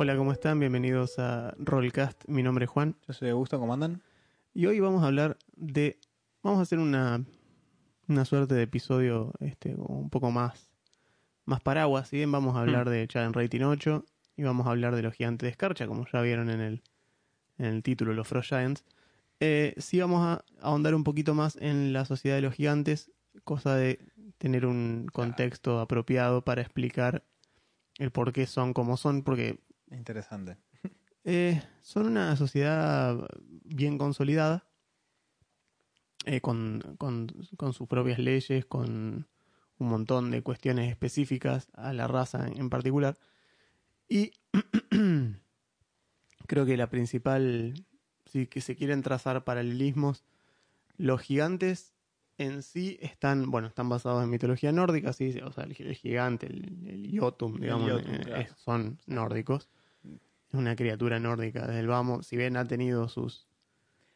Hola, ¿cómo están? Bienvenidos a Rollcast. Mi nombre es Juan Yo soy Augusto, ¿cómo andan? y hoy vamos a hablar de. Vamos a hacer una, una suerte de episodio este, un poco más, más paraguas. Si bien vamos a hablar de Challenge Rating 8 y vamos a hablar de los gigantes de escarcha, como ya vieron en el, en el título, los Frost Giants. Eh, sí vamos a ahondar un poquito más en la sociedad de los gigantes, cosa de tener un contexto apropiado para explicar el por qué son como son, porque Interesante. eh, son una sociedad bien consolidada, eh, con, con- con sus propias leyes, con un montón de cuestiones específicas a la raza en particular. Y creo que la principal, si que se quieren trazar paralelismos, los gigantes en sí están, bueno, están basados en mitología nórdica, sí, o sea, el, el gigante, el, el Jotun, digamos, Jotun, eh, claro. son nórdicos. Es una criatura nórdica desde el vamos, si bien ha tenido sus,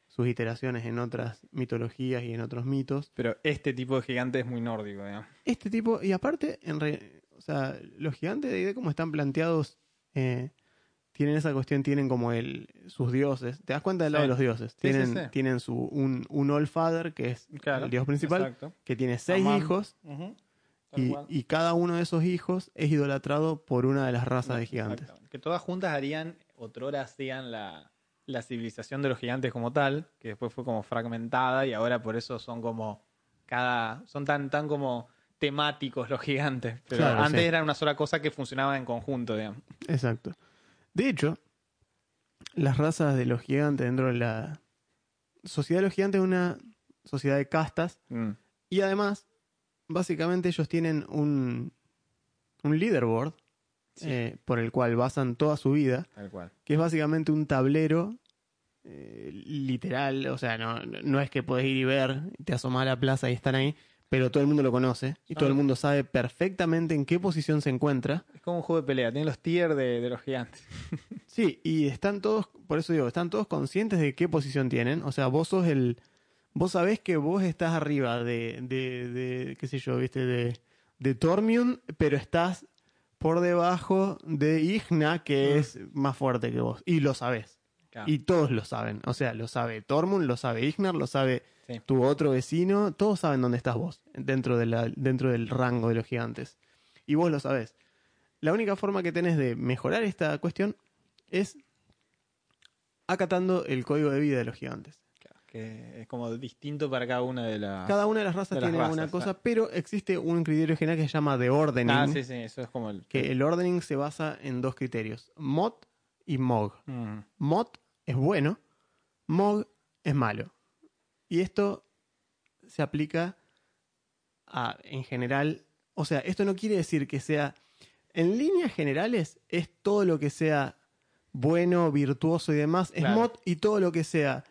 sus iteraciones en otras mitologías y en otros mitos, Pero este tipo de gigante es muy nórdico, digamos. este tipo, y aparte, en re- o sea, los gigantes de ID como están planteados, eh, tienen esa cuestión, tienen como el sus dioses. ¿Te das cuenta del lado Sí. de los dioses? Sí, Tienen, sí. tienen su un, un All Father, que es Claro, el dios principal, exacto. que tiene seis Amán. hijos. Tal y, cada uno de esos hijos es idolatrado por una de las razas de gigantes. Que todas juntas harían, otrora hacían la, la civilización de los gigantes como tal, que después fue como fragmentada y ahora por eso son como cada, son tan, tan como temáticos los gigantes. Pero Claro, antes sí. era una sola cosa que funcionaba en conjunto, digamos. Exacto. De hecho, las razas de los gigantes dentro de la sociedad de los gigantes es una sociedad de castas Mm. y además, básicamente ellos tienen un, un leaderboard Sí. eh, por el cual basan toda su vida, Tal cual. que es básicamente un tablero eh, literal, o sea, no, no es que podés ir y ver, te asomás a la plaza y están ahí, pero todo el mundo lo conoce y todo el mundo sabe perfectamente en qué posición se encuentra. Es como un juego de pelea, tiene los tiers de, de los gigantes. Sí, y están todos, por eso digo, están todos conscientes de qué posición tienen. O sea, vos sos el. Vos sabés que vos estás arriba de, de, de qué sé yo, viste, de, de Tormium, pero estás por debajo de Igna, que es más fuerte que vos. Y lo sabés. Claro. Y todos lo saben. O sea, lo sabe Tormund, lo sabe Ignar, lo sabe Sí. tu otro vecino. Todos saben dónde estás vos, dentro, de la, dentro del rango de los gigantes. Y vos lo sabés. La única forma que tenés de mejorar esta cuestión es acatando el código de vida de los gigantes. Que es como distinto para cada una de las. Cada una de las razas. De tiene razas, una cosa, pero existe un criterio general que se llama de ordening. Ah, sí, sí, eso es como el. Que el ordening se basa en dos criterios: mod y mog. Mm. Mod es bueno, Mog es malo. Y esto se aplica a, en general, o sea, esto no quiere decir que sea, en líneas generales, es todo lo que sea bueno, virtuoso y demás, es mod, y todo lo que sea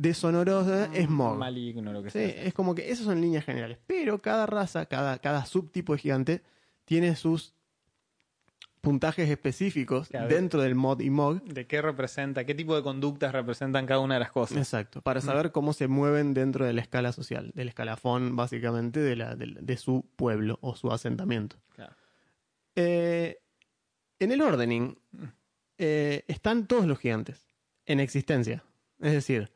deshonoroso es Mog. Maligno, lo que Sí, sea. es como que esas son líneas generales. Pero cada raza, cada, cada subtipo de gigante, tiene sus puntajes específicos Claro. dentro del mod y Mog. ¿De qué representa? ¿Qué tipo de conductas representan cada una de las cosas? Exacto, para saber cómo se mueven dentro de la escala social, del escalafón básicamente de, la, de, de su pueblo o su asentamiento. Claro. Eh, en el ordening eh, están todos los gigantes en existencia. Es decir,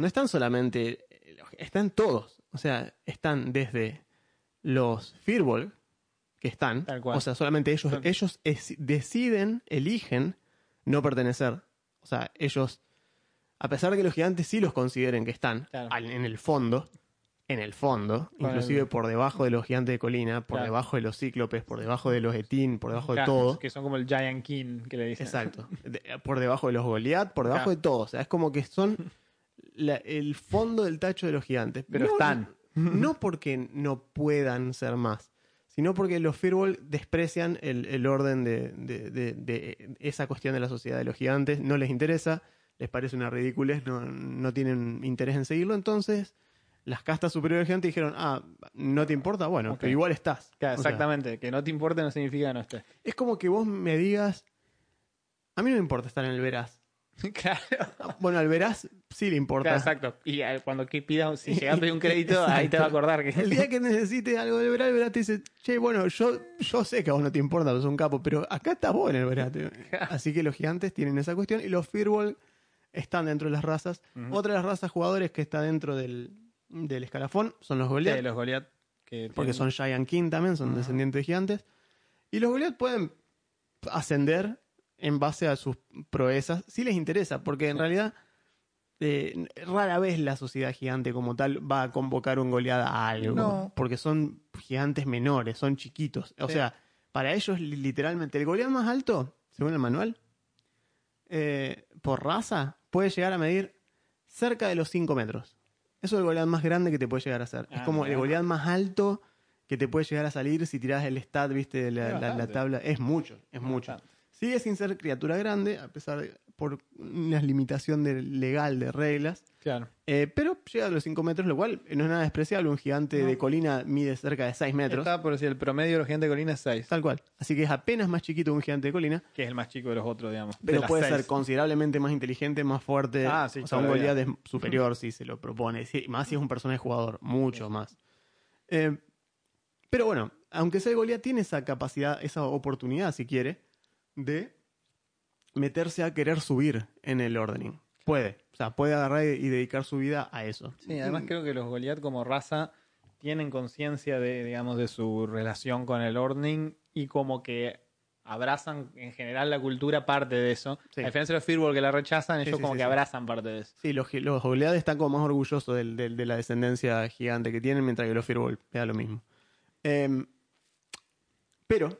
no están solamente, están todos. O sea, están desde los Firbolg, que están, Tal cual. o sea, solamente ellos, ellos es- deciden, eligen no pertenecer. O sea, ellos, a pesar de que los gigantes sí los consideren que están Claro. al- en el fondo, en el fondo, inclusive el- por debajo de los gigantes de colina, por Claro. debajo de los cíclopes, por debajo de los etín, por debajo de todo. Que son como el Giant King que le dicen. Exacto. De- por debajo de los Goliath, por debajo de todo. O sea, es como que son la- el fondo del tacho de los gigantes. Pero están. No porque no puedan ser más, sino porque los Firbolg desprecian el, el orden de, de- de- de esa cuestión de la sociedad de los gigantes, no les interesa, les parece una ridiculez, no, no tienen interés en seguirlo, entonces las castas superiores gigantes dijeron, ah, ¿no te importa? Bueno, pero igual estás. Claro, O sea, exactamente. que no te importe no significa que no estés. es como que vos me digas, a mí no me importa estar en el Veraz. claro. Bueno, al Veraz sí le importa. Claro, exacto. Y cuando que pidas, si llegas a pedir un crédito, ahí te va a acordar que. El día que necesites algo del Veraz, el Veraz te dice, che, bueno, yo, yo sé que a vos no te importa, sos un capo, pero acá estás vos en el Veraz. Así que los gigantes tienen esa cuestión y los Firbolg están dentro de las razas. Otra de las razas jugadores que está dentro del, del escalafón son los Goliath, Sí, los Goliath. Que porque son Giant King también, son descendientes de gigantes. Y los Goliath pueden ascender en base a sus proezas, si les interesa, porque en realidad eh, rara vez la sociedad gigante como tal va a convocar un Goliath a algo, No. porque son gigantes menores, son chiquitos. O Sí. sea, para ellos li- literalmente el Goliath más alto, según el manual, eh, por raza, puede llegar a medir cerca de los 5 metros. Eso es el Goliath más grande que te puede llegar a hacer. es Ah, como el. Goliath más alto que te puede llegar a salir si tirás el stat, viste, de la, la- tabla. Es mucho, es mucho. Bastante. Sigue sin ser criatura grande, a pesar de por una limitación de- legal de reglas. Claro. Eh, pero llega a los 5 metros, lo cual no es nada despreciable. Un gigante No. de colina mide cerca de 6 metros. Estaba por decir, el promedio de los gigantes de colina es 6, Tal cual. Así que es apenas más chiquito que un gigante de colina. que es el más chico de los otros, digamos. Pero puede seis. ser considerablemente más inteligente, más fuerte. Ah, sí, o sea, un. Goliath es superior si se lo propone. Sí, más si es un personaje jugador, mucho más. Eh, pero bueno, aunque sea Goliath, tiene esa capacidad, esa oportunidad, si quiere, de meterse a querer subir en el ordening. Puede. O sea, puede agarrar y dedicar su vida a eso. Sí, además creo que los Goliath como raza tienen conciencia de, digamos, de su relación con el Ordning y como que abrazan en general la cultura parte de eso. Sí. A diferencia de los Firbolg que la rechazan, ellos sí, como que abrazan parte de eso. Sí, los, los Goliath están como más orgullosos del- del- de la descendencia gigante que tienen, mientras que los Firbolg da lo mismo. Em, pero,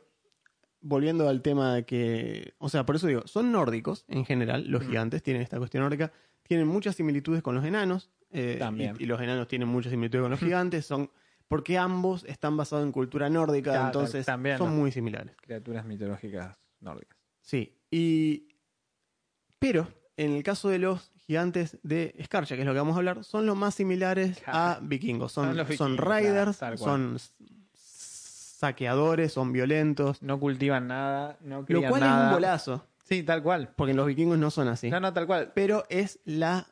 volviendo al tema de que. O sea, por eso digo, son nórdicos en general, los gigantes tienen esta cuestión nórdica, tienen muchas similitudes con los enanos. eh, También. Y, y los enanos tienen muchas similitudes con los gigantes, son. Porque ambos están basados en cultura nórdica, Claro, entonces también, son ¿no? muy similares. Criaturas mitológicas nórdicas. Sí, y. Pero, en el caso de los gigantes de Escarcha, que es lo que vamos a hablar, son los más similares a vikingos. Son Son, los son claro, saqueadores, son violentos. No cultivan nada, no Lo crían cual es un golazo, Sí, tal cual. porque los vikingos no son así. No, no, tal cual. Pero es la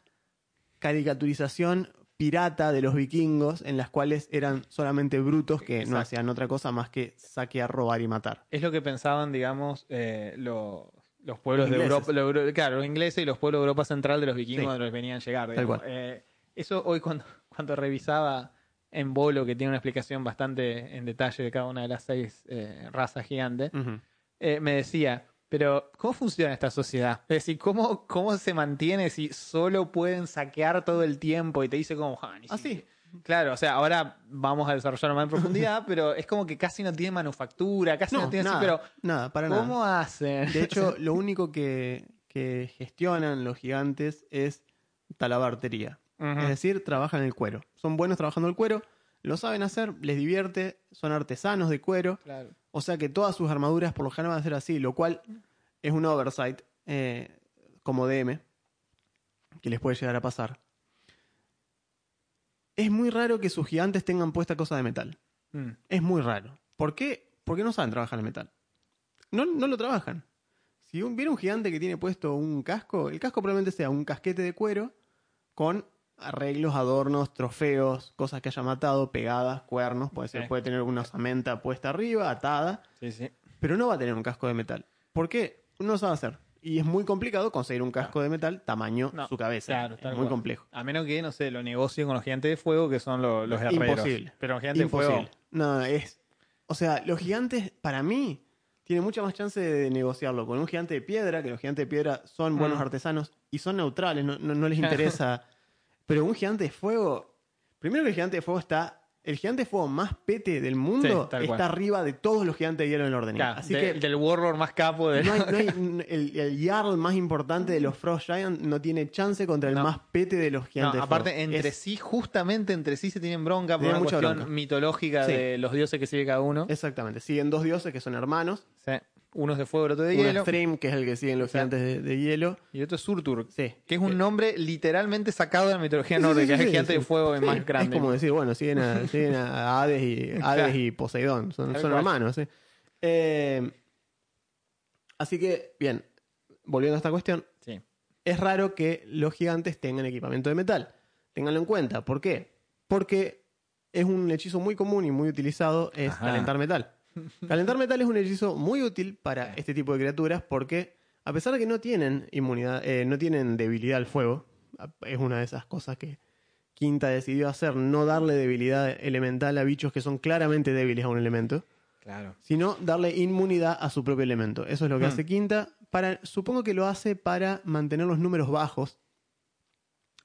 caricaturización pirata de los vikingos, en las cuales eran solamente brutos que no hacían otra cosa más que saquear, robar y matar. Es lo que pensaban, digamos, eh, los, los pueblos Los de. Europa, claro, los ingleses y los pueblos de Europa Central de los vikingos Sí. donde los venían a llegar. Tal cual. Eh, eso hoy cuando, cuando revisaba en Bolo, que tiene una explicación bastante en detalle de cada una de las seis eh, razas gigantes, eh, me decía, pero ¿cómo funciona esta sociedad? Es decir, ¿cómo, ¿cómo se mantiene si solo pueden saquear todo el tiempo? Y te dice como, "Ah, ni Ah. Claro, o sea, ahora vamos a desarrollarlo más en profundidad, pero es como que casi no tiene manufactura, casi no, No, tiene nada, así, pero nada, para nada. ¿cómo hacen? De hecho, lo único que, que gestionan los gigantes es talabartería. Es decir, trabajan el cuero. Son buenos trabajando el cuero, lo saben hacer, les divierte, son artesanos de cuero. Claro. O sea que todas sus armaduras por lo general van a ser así, lo cual es un oversight eh, como DM que les puede llegar a pasar. Es muy raro que sus gigantes tengan puesta cosa de metal. Mm. Es muy raro. ¿Por qué? Porque no saben trabajar el metal. No, no lo trabajan. Si un, viene un gigante que tiene puesto un casco, el casco probablemente sea un casquete de cuero con arreglos, adornos, trofeos, cosas que haya matado, pegadas, cuernos, puede ser, Sí. puede tener una osamenta puesta arriba, atada, Sí, sí. pero no va a tener un casco de metal. ¿Por qué? No sabe hacer. Y es muy complicado conseguir un casco de metal tamaño No, su cabeza. claro, es muy cual. complejo. A menos que, no sé, lo negocie con los gigantes de fuego, que son lo- los herreros. Imposible. Pero los gigantes de fuego. No, es. O sea, los gigantes, para mí, tienen mucha más chance de negociarlo con un gigante de piedra, que los gigantes de piedra son buenos Mm. artesanos y son neutrales, no, no- no les interesa. Pero un gigante de fuego. Primero que el gigante de fuego está el gigante de fuego más pete del mundo Sí, tal está cual. arriba de todos los gigantes de hielo en el orden. Claro, Así de- que del Warlord más capo de no hay, no hay- el, el Jarl más importante de los Frost Giants no tiene chance contra el No. más pete de los No, gigantes de aparte, fuego. entre Es- sí, justamente entre sí se tienen bronca por Tienen una mucha cuestión bronca. mitológica Sí. de los dioses que sigue cada uno. Exactamente. Siguen dos dioses que son hermanos. Sí. Uno es de fuego, el otro de Uno hielo. es Thrym, que es el que siguen los gigantes de, de hielo. Y otro es Surtur, Sí. que es un nombre literalmente sacado de la mitología nórdica. es el gigante de fuego Sí, más grande. Es como decir, bueno, siguen a, siguen a Hades, y, Hades Claro. y Poseidón. Son, son hermanos. sí. Eh, así que, bien, volviendo a esta cuestión, Sí. es raro que los gigantes tengan equipamiento de metal. Ténganlo en cuenta. ¿Por qué? Porque es un hechizo muy común y muy utilizado, es Ajá. calentar metal. Calentar metal es un hechizo muy útil para este tipo de criaturas porque, a pesar de que no tienen inmunidad, eh, no tienen debilidad al fuego, es una de esas cosas que Quinta decidió hacer, no darle debilidad elemental a bichos que son claramente débiles a un elemento Claro. sino darle inmunidad a su propio elemento. Eso es lo que Hmm. hace Quinta. Para, supongo que lo hace para mantener los números bajos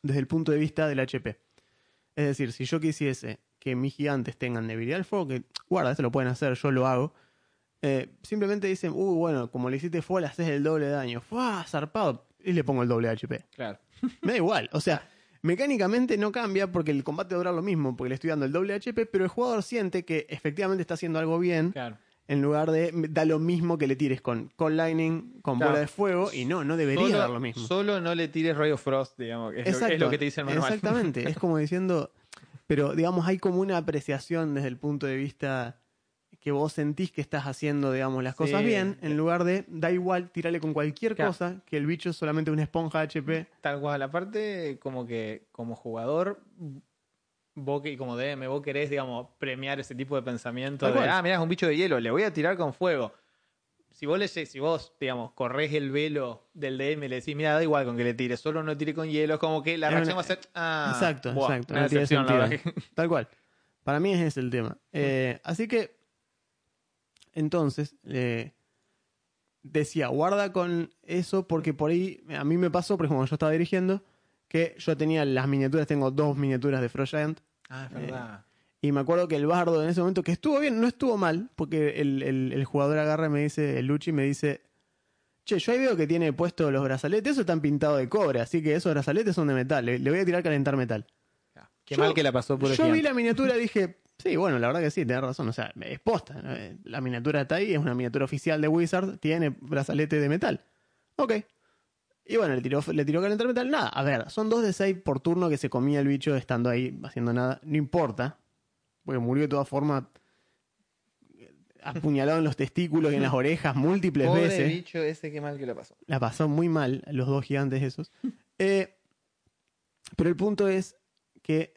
desde el punto de vista del HP. Es decir, si yo quisiese que mis gigantes tengan debilidad al fuego, que guarda, esto lo pueden hacer, yo lo hago. eh, simplemente dicen, uh, bueno, como le hiciste fuego, le haces el doble de daño. ¡Fua! Zarpado. Y le pongo el doble HP. Claro. Me da igual. O sea, mecánicamente no cambia porque el combate va a durar lo mismo, porque le estoy dando el doble HP, pero el jugador siente que efectivamente está haciendo algo bien Claro. en lugar de da lo mismo que le tires con Cold Lightning, con Claro. bola de fuego, y no, no debería Solo, dar lo mismo. solo no le tires Ray of Frost, digamos. que Es, lo, es lo que te dice el manual. Exactamente, es como diciendo, pero digamos, hay como una apreciación desde el punto de vista que vos sentís que estás haciendo, digamos, las cosas Sí. bien, en lugar de, da igual, tirarle con cualquier Claro. cosa, que el bicho es solamente una esponja HP. Tal cual. Aparte, como que como jugador, vos que, y como DM, vos querés, digamos, premiar ese tipo de pensamiento de, ah, mirá, es un bicho de hielo, le voy a tirar con fuego. Si vos, le, si vos, digamos, corres el velo del DM y le decís, mira, da igual con que le tire, solo no tire con hielo, es como que la reacción una- va a ser, ah, exacto, buah, exacto, no tiene sentido. Tal cual. Para mí ese es el tema. Eh, así que, entonces, eh, decía, guarda con eso porque por ahí, a mí me pasó, por ejemplo, yo estaba dirigiendo, que yo tenía las miniaturas, tengo dos miniaturas de Frost Giant, Ah, es verdad. Y me acuerdo que el bardo en ese momento, que estuvo bien, no estuvo mal, porque el, el- el jugador agarra y me dice, el Luchi me dice, che, yo ahí veo que tiene puesto los brazaletes, esos están pintados de cobre, así que esos brazaletes son de metal, le, le voy a tirar calentar metal. Qué Yo- mal que la pasó por el Yo vi la miniatura y dije, sí, bueno, la verdad que sí, tenés razón. O sea, es posta. ¿no? Eh, La miniatura está ahí, es una miniatura oficial de Wizard, tiene brazalete de metal. Ok. Y bueno, le tiró, le tiró calentar metal. Nada, a ver, son dos de seis por turno que se comía el bicho estando ahí haciendo nada. No importa. Porque murió de todas formas eh, apuñalado en los testículos y en las orejas múltiples Pobre veces. bicho ese, qué mal que la pasó. La pasó muy mal, los dos gigantes esos. Eh, pero el punto es que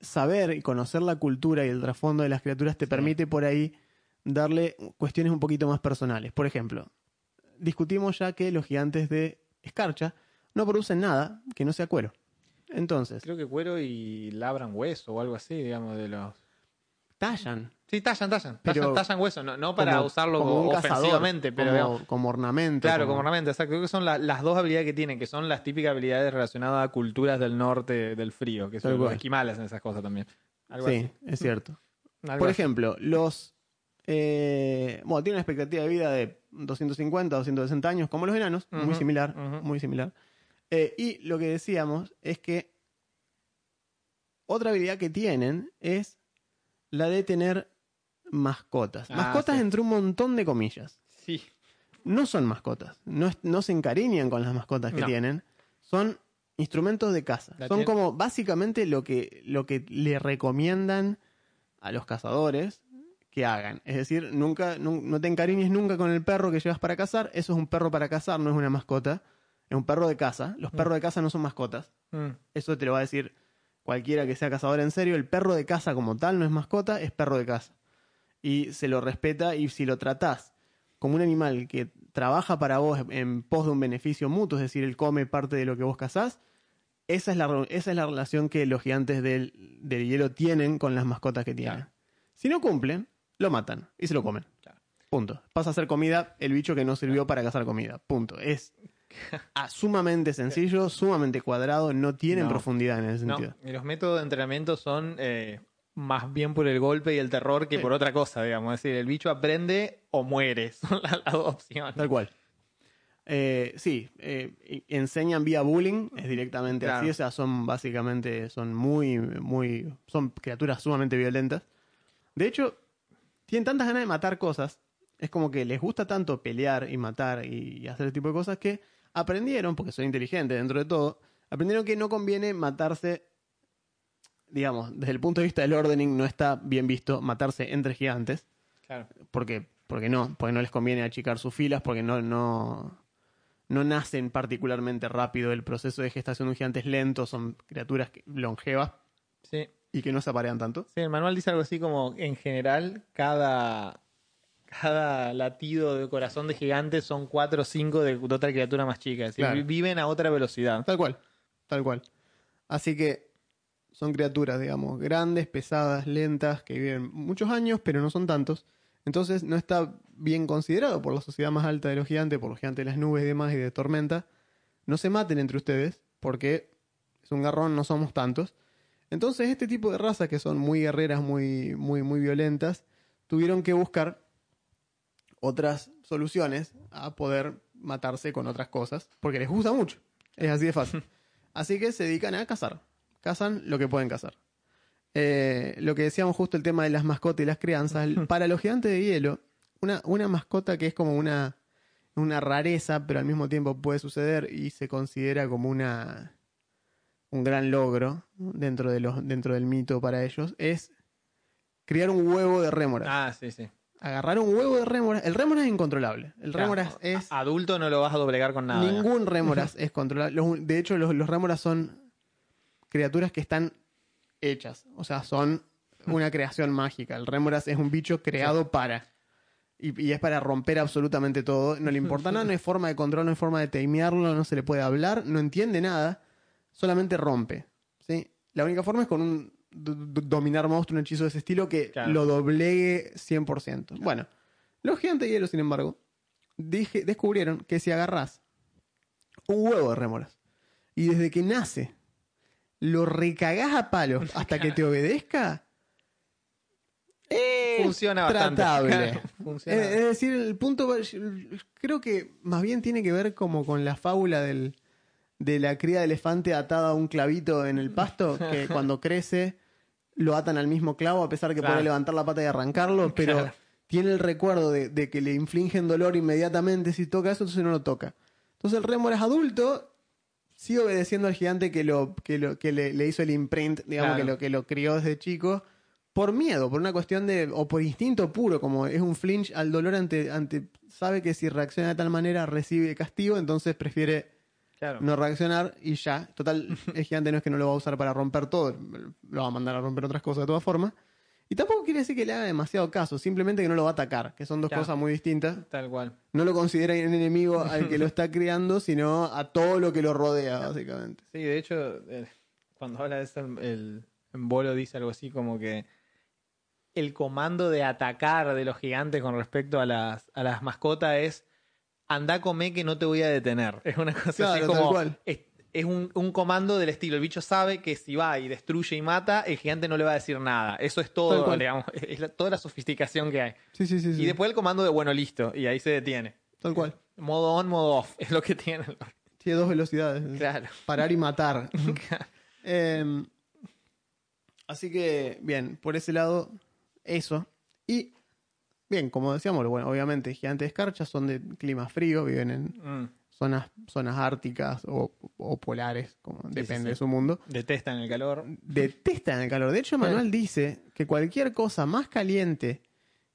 saber y conocer la cultura y el trasfondo de las criaturas te permite por ahí darle cuestiones un poquito más personales. Por ejemplo, discutimos ya que los gigantes de escarcha no producen nada que no sea cuero. Entonces, Creo que cuero y labran hueso o algo así, digamos, de los... tallan. Sí, tallan, tallan. Pero Tallan, tallan hueso, no, no para como- usarlo como un cazador, ofensivamente, pero como, como ornamento. Claro, como herramienta, exacto. Creo que son la- las dos habilidades que tienen, que son las típicas habilidades relacionadas a culturas del norte del frío, que son los esquimales en esas cosas también. Algo Sí, así. es cierto. Algo Por así. ejemplo, los. eh, bueno, tienen una expectativa de vida de 250, 260 años, como los enanos, muy similar, muy similar. Eh, y lo que decíamos es que otra habilidad que tienen es la de tener mascotas. Ah, mascotas sí. entre un montón de comillas. Sí. No son mascotas, no, se encariñan con las mascotas que No. tienen, son instrumentos de caza. La Son como básicamente lo que, lo que le recomiendan a los cazadores que hagan. Es decir, nunca, nu- no te encariñes nunca con el perro que llevas para cazar. Eso es un perro para cazar, no es una mascota. Es un perro de caza. Los perros de caza no son mascotas. Mm. Eso te lo va a decir cualquiera que sea cazador en serio. El perro de caza como tal no es mascota, es perro de caza. Y se lo respeta y si lo tratás como un animal que trabaja para vos en pos de un beneficio mutuo, es decir, él come parte de lo que vos cazás, esa es la, esa es la relación que los gigantes del, del hielo tienen con las mascotas que tienen. Claro. Si no cumplen, lo matan y se lo comen. Claro. Punto. Pasa a ser comida el bicho que no sirvió para cazar comida. Punto. Es ah, sumamente sencillo, sumamente cuadrado, no tiene No. profundidad en ese No, sentido. y los métodos de entrenamiento son eh, más bien por el golpe y el terror que Sí. por otra cosa, digamos. Es decir, el bicho aprende o muere. Son las, las dos opciones. Tal cual. Eh, sí, eh, enseñan vía bullying, es directamente Claro. así, o sea, son básicamente, son muy, muy, son criaturas sumamente violentas. De hecho, tienen tantas ganas de matar cosas, es como que les gusta tanto pelear y matar y, y hacer ese tipo de cosas que aprendieron, porque son inteligentes dentro de todo, aprendieron que no conviene matarse, digamos, desde el punto de vista del ordening no está bien visto matarse entre gigantes Claro. porque porque no porque no les conviene achicar sus filas porque no no no nacen particularmente rápido el proceso de gestación de un gigante es lento son criaturas longevas Sí. y que no se aparean tanto Sí, el manual dice algo así como, en general, cada, cada latido de corazón de gigante son cuatro o cinco de, de otra criatura más chica. Es decir, Claro. viven a otra velocidad. tal cual tal cual así que son criaturas digamos grandes pesadas lentas que viven muchos años pero no son tantos entonces no está bien considerado por la sociedad más alta de los gigantes por los gigantes de las nubes y demás y de tormenta no se maten entre ustedes porque es un garrón no somos tantos Entonces, este tipo de razas que son muy guerreras, muy, muy, muy violentas, tuvieron que buscar otras soluciones a poder matarse con otras cosas, porque les gusta mucho. Es así de fácil. Así que se dedican a cazar. Cazan lo que pueden cazar. Eh, lo que decíamos justo el tema de las mascotas y las crianzas. Para los gigantes de hielo, una, una mascota que es como una, una rareza, pero al mismo tiempo puede suceder y se considera como una un gran logro dentro, de los, dentro del mito para ellos, es criar un huevo de rémora. Ah, sí, sí. Agarrar un huevo de rémora. El rémora es incontrolable. El Claro, rémoras es... Adulto no lo vas a doblegar con nada. Ningún rémoras es controlable. Los- de hecho, los, los rémoras son criaturas que están hechas. O sea, son una creación mágica. El rémoras es un bicho creado para. Y, y es para romper absolutamente todo. No le importa nada, no hay forma de control, no hay forma de timearlo, no se le puede hablar, no entiende nada. Solamente rompe. ¿sí? La única forma es con un dominar monstruo, un hechizo de ese estilo que Claro. lo doblegue 100%. Bueno, los gigantes de hielo, sin embargo, dije- descubrieron que si agarrás un huevo de rémoras y desde que nace lo recagás a palos hasta que te obedezca, es Funciona bastante. Claro, funciona. Es, es decir, el punto creo que más bien tiene que ver como con la fábula del, de la cría de elefante atada a un clavito en el pasto, que cuando crece lo atan al mismo clavo a pesar que Claro. puede levantar la pata y arrancarlo, pero Claro. tiene el recuerdo de, de que le infligen dolor inmediatamente si toca eso, entonces no lo toca. Entonces el rémora es adulto, sigue obedeciendo al gigante que lo que, lo, que le, le hizo el imprint, digamos, Claro. que, lo, que lo crió desde chico, por miedo, por una cuestión de, o por instinto puro, como es un flinch al dolor ante, ante sabe que si reacciona de tal manera recibe castigo, entonces prefiere Claro. no reaccionar y ya. Total, el gigante no es que no lo va a usar para romper todo, lo va a mandar a romper otras cosas de todas formas. Y tampoco quiere decir que le haga demasiado caso, simplemente que no lo va a atacar, que son dos Claro. cosas muy distintas. Tal cual. No lo considera un enemigo al que lo está criando, sino a todo lo que lo rodea, básicamente. Sí, de hecho, eh, cuando habla de eso, el, Bolo dice algo así como que el comando de atacar de los gigantes con respecto a las, a las mascotas es anda come que no te voy a detener. Es una cosa así Claro, como cual. es, es un, un comando del estilo. El bicho sabe que si va y destruye y mata, el gigante no le va a decir nada. Eso es todo, digamos, es la- toda la sofisticación que hay. Sí, sí, sí. Y después el comando de bueno, listo, y ahí se detiene. Tal cual. Modo on, modo off, es lo que tiene. Tiene dos velocidades. Claro. Parar y matar. Eh, así que, bien, por ese lado, eso. Y, bien, como decíamos, bueno, obviamente, gigantes de escarcha son de clima frío, viven en Mm. zonas, zonas árticas o, o polares, como depende sí. de su mundo. Detestan el calor. Detestan el calor. De hecho, Manuel dice que cualquier cosa más caliente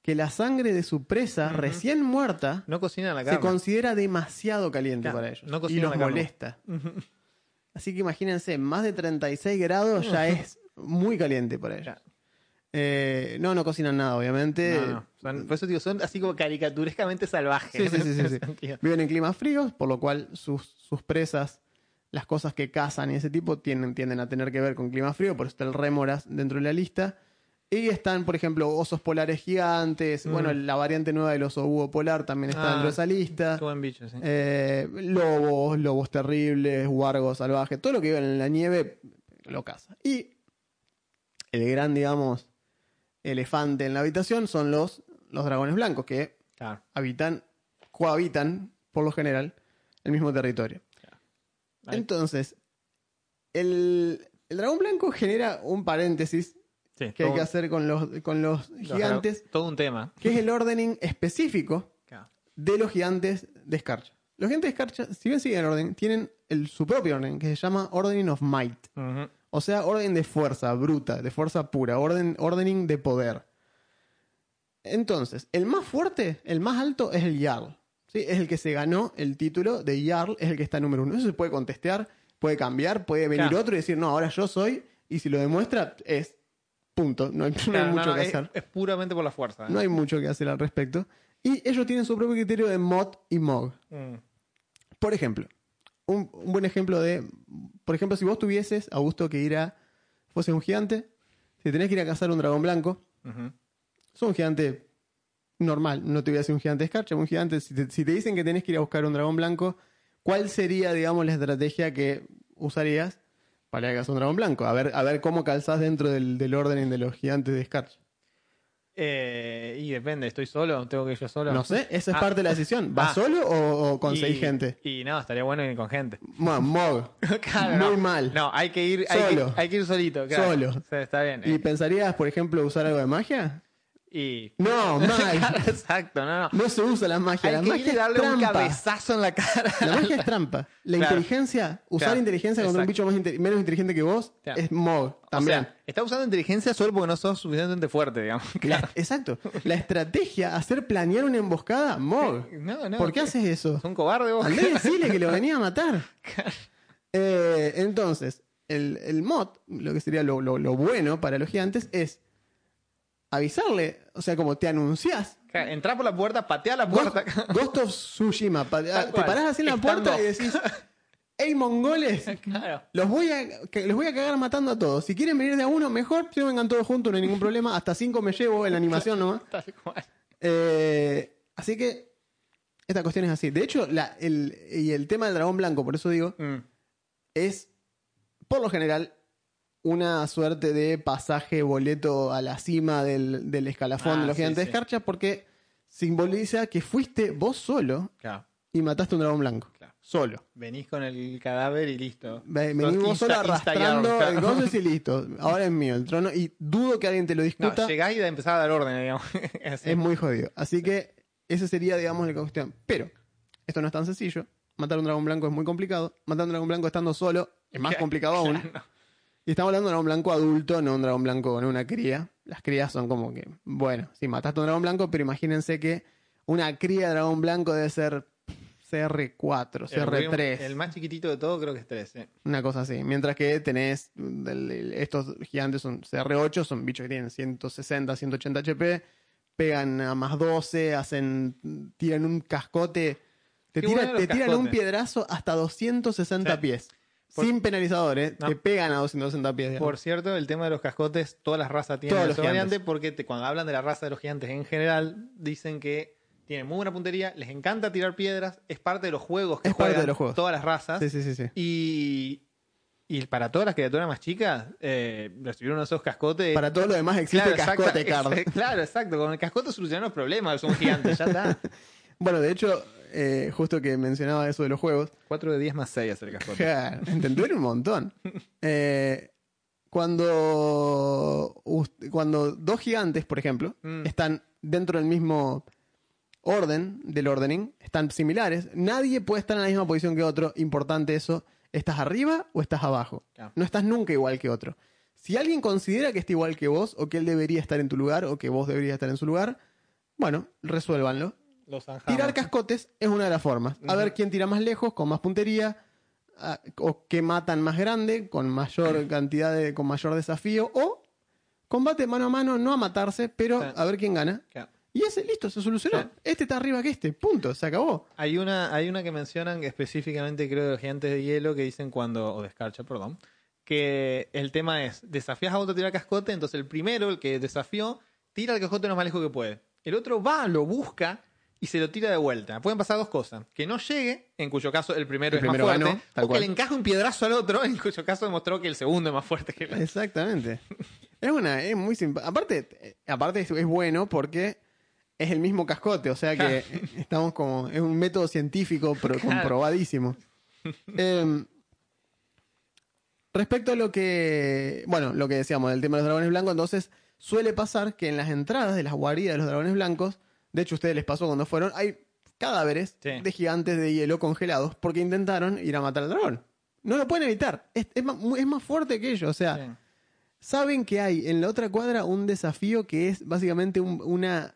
que la sangre de su presa recién muerta No cocinan la se considera demasiado caliente Claro, para ellos. no y los molesta. Así que imagínense, más de 36 grados ya es muy caliente para ellos. Claro. Eh, no, no cocinan nada, obviamente. No, no. Son- por eso digo, son así como caricaturescamente salvajes. Sí, sí, sí. Viven en climas fríos, por lo cual sus, sus presas, las cosas que cazan y ese tipo, tienden, tienden a tener que ver con clima frío, por eso está el rémoras dentro de la lista. Y están, por ejemplo, osos polares gigantes. Mm. Bueno, la variante nueva del oso búho polar también está Ah, dentro de esa lista. Bicho, sí. Eh, lobos, lobos terribles, huargos salvajes, todo lo que vive en la nieve lo caza. Y el gran, digamos, elefante en la habitación son los, los dragones blancos, que Claro. habitan, cohabitan, por lo general, el mismo territorio. Entonces, el, el dragón blanco genera un paréntesis Sí, que hay que hacer con los, con los los- gigantes, Todo un tema. que es el ordening específico Claro. de los gigantes de escarcha. Los gigantes de escarcha, si bien siguen el orden, tienen el, su propio orden, que se llama Ordening of Might. O sea, orden de fuerza bruta, de fuerza pura, orden, ordening de poder. Entonces, el más fuerte, el más alto es el Jarl. ¿sí? Es el que se ganó el título de Jarl, es el que está número uno. Eso se puede contestear, puede cambiar, puede venir Claro. otro y decir, no, ahora yo soy, y si lo demuestra, es punto. No hay, no hay Claro, no, mucho no, que es, hacer. es puramente por la fuerza. ¿eh? No hay mucho que hacer al respecto. Y ellos tienen su propio criterio de mod y mog. Mm. Por ejemplo, un, un buen ejemplo de. Por ejemplo, si vos tuvieses, Augusto, que ir a. fuese un gigante, si tenés que ir a cazar un dragón blanco, Ujú. sos un gigante normal, no te voy a decir un gigante de escarcha, un gigante. Si te, si te dicen que tenés que ir a buscar un dragón blanco, ¿cuál sería, digamos, la estrategia que usarías para ir a cazar un dragón blanco? A ver, a ver cómo calzás dentro del, del orden de los gigantes de escarcha. Eh, y depende, ¿estoy solo? ¿Tengo que ir yo solo? No sé, esa es Ah. parte de la decisión. ¿Vas Ah. solo o, o conseguís gente? Y no, estaría bueno ir con gente. Mog. Claro, Muy no. mal. No, hay que ir, hay que, hay que ir solito. claro. Solo. Está bien. ¿Y eh. pensarías, por ejemplo, usar algo de magia? Y... No, Claro, exacto, no, no. No se usa la magia. Hay la que magia ir y darle es un cabezazo en la cara. La magia es trampa. La Claro. inteligencia, usar Claro. inteligencia contra un Exacto. bicho más inte- menos inteligente que vos, es mog. O También. sea, está usando inteligencia solo porque no sos suficientemente fuerte, digamos. La- exacto. La estrategia, hacer planear una emboscada, mog. No, no. ¿Por qué haces eso? ¿Es un cobarde vos? Andá y decile que lo venía a matar. Eh, entonces, el, el mod, lo que sería lo, lo- lo bueno para los gigantes, es avisarle, o sea, como te anunciás. Entrá por la puerta, patea la puerta. Ghost of Tsushima. te parás así en la Estando. puerta y decís, hey mongoles, claro. los voy, a, que- los voy a cagar matando a todos. Si quieren venir de a uno, mejor. Si no vengan todos juntos, no hay ningún problema. Hasta cinco me llevo en la animación nomás. Tal cual. Eh, así que esta cuestión es así. De hecho, la- el, y el tema del dragón blanco, por eso digo, Mm. es por lo general una suerte de pasaje boleto a la cima del, del escalafón Ah, de los sí, gigantes de escarcha porque simboliza que fuiste vos solo Claro, y mataste un dragón blanco. claro. Solo. Venís con el cadáver y listo. Venís vos solo arrastrando el gozo y listo. Ahora es mío el trono y dudo que alguien te lo No, discuta. llegás y empezás a dar orden, digamos. Es muy jodido. Así que ese sería, digamos, la cuestión. Pero esto no es tan sencillo. Matar un dragón blanco es muy complicado. Matar un dragón blanco estando solo es más complicado aún. Y estamos hablando de un dragón blanco adulto, no un dragón blanco con una cría. Las crías son como que, bueno, sí, mataste a un dragón blanco, pero imagínense que una cría de dragón blanco debe ser CR4, El CR3, primo- El más chiquitito de todo creo que es 3. ¿eh? una cosa así. Mientras que tenés, el- estos gigantes son CR8, son bichos que tienen 160, 180 HP, pegan a más 12, hacen, tiran un cascote, te, Qué tira- bueno los te tiran un piedrazo hasta 260 Sí. pies. Por- Sin penalizador, ¿eh? No. Te pegan a 260 pies. digamos. Por cierto, el tema de los cascotes, todas las razas tienen los variante gigantes. porque te- cuando hablan de la raza de los gigantes en general, dicen que tienen muy buena puntería, les encanta tirar piedras, es parte de los juegos que Es parte juegan de los juegos. todas las razas. Sí, sí, sí, sí. Y, y para todas las criaturas más chicas, eh, recibir uno de esos cascotes. Para todo lo demás existe Claro, cascote exacto, ex- Claro, exacto. Con el cascote solucionan los problemas, es un gigante, ya está. Bueno, de hecho, eh, justo que mencionaba eso de los juegos, 4 de 10 más 6 hacer cascote. Ja, Entender un montón. Eh, cuando, cuando dos gigantes, por ejemplo, Mm. están dentro del mismo orden del ordening, están similares, nadie puede estar en la misma posición que otro. Importante eso. ¿Estás arriba o estás abajo? Claro. No estás nunca igual que otro. Si alguien considera que está igual que vos, o que él debería estar en tu lugar, o que vos deberías estar en su lugar, bueno, resuélvanlo. Los. Tirar cascotes es una de las formas. A ver quién tira más lejos, con más puntería, a- o que matan más grande, con mayor cantidad de, con mayor desafío, o combate mano a mano, no a matarse, pero a ver quién gana. Claro. Y ese, listo, se solucionó. Este está arriba que este, punto, se acabó. Hay una, hay una que mencionan específicamente creo de los gigantes de hielo que dicen cuando, o de escarcha, perdón, que el tema es, desafías a otro a tirar cascote, entonces el primero, el que desafió, tira el cascote lo más lejos que puede. El otro va, lo busca y se lo tira de vuelta. Pueden pasar dos cosas. Que no llegue, en cuyo caso el primero El es primero más fuerte, ganó, o que le encaje un piedrazo al otro, en cuyo caso demostró que el segundo es más fuerte que el Exactamente. Es una, es muy simpático. Aparte, eh, aparte es, es bueno porque es el mismo cascote, o sea que estamos como, es un método científico Claro. comprobadísimo. Em, respecto a lo que, bueno, lo que decíamos del tema de los dragones blancos, entonces suele pasar que en las entradas de las guaridas de los dragones blancos, de hecho a ustedes les pasó cuando fueron, hay cadáveres Sí. de gigantes de hielo congelados porque intentaron ir a matar al dragón. No lo pueden evitar, es, es más, es más fuerte que ellos, o sea, Sí. saben que hay en la otra cuadra un desafío que es básicamente un, una,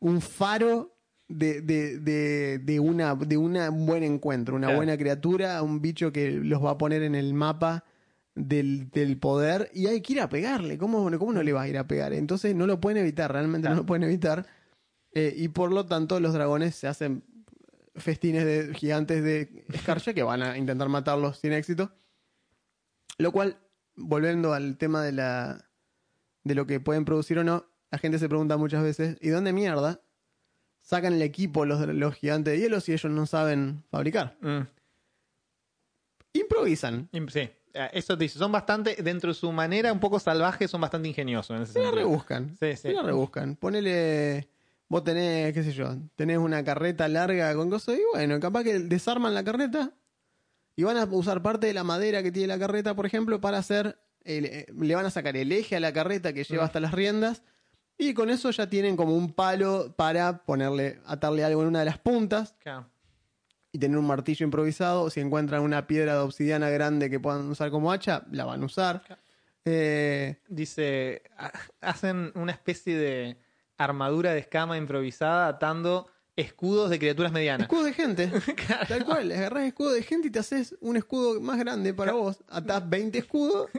un faro de, de, de, de una, de una- un buen encuentro, una Claro. buena criatura, un bicho que los va a poner en el mapa del, del poder y hay que ir a pegarle. ¿Cómo, ¿Cómo no le vas a ir a pegar? Entonces no lo pueden evitar, realmente Claro. no lo pueden evitar. Eh, y por lo tanto los dragones se hacen festines de gigantes de escarcha que van a intentar matarlos sin éxito. Lo cual, volviendo al tema de la de lo que pueden producir o no, la gente se pregunta muchas veces, ¿y dónde mierda sacan el equipo los, los gigantes de hielo si ellos no saben fabricar? Mm. Improvisan. Im- Sí, Eh, eso te dice. Son bastante, dentro de su manera un poco salvaje, son bastante ingeniosos en ese Se la rebuscan. Sí, sí. Se la rebuscan. Ponele. Vos tenés, qué sé yo, tenés una carreta larga con cosas y bueno, capaz que desarman la carreta y van a usar parte de la madera que tiene la carreta, por ejemplo, para hacer. el- eh, le van a sacar el eje a la carreta que lleva hasta las riendas y con eso ya tienen como un palo para ponerle, atarle algo en una de las puntas Claro. y tener un martillo improvisado. Si encuentran una piedra de obsidiana grande que puedan usar como hacha, la van a usar. Eh, Dice, ha- hacen una especie de armadura de escama improvisada atando escudos de criaturas medianas. Escudo de gente. Tal cual. Agarrás escudo de gente y te haces un escudo más grande para vos. Atás 20 escudos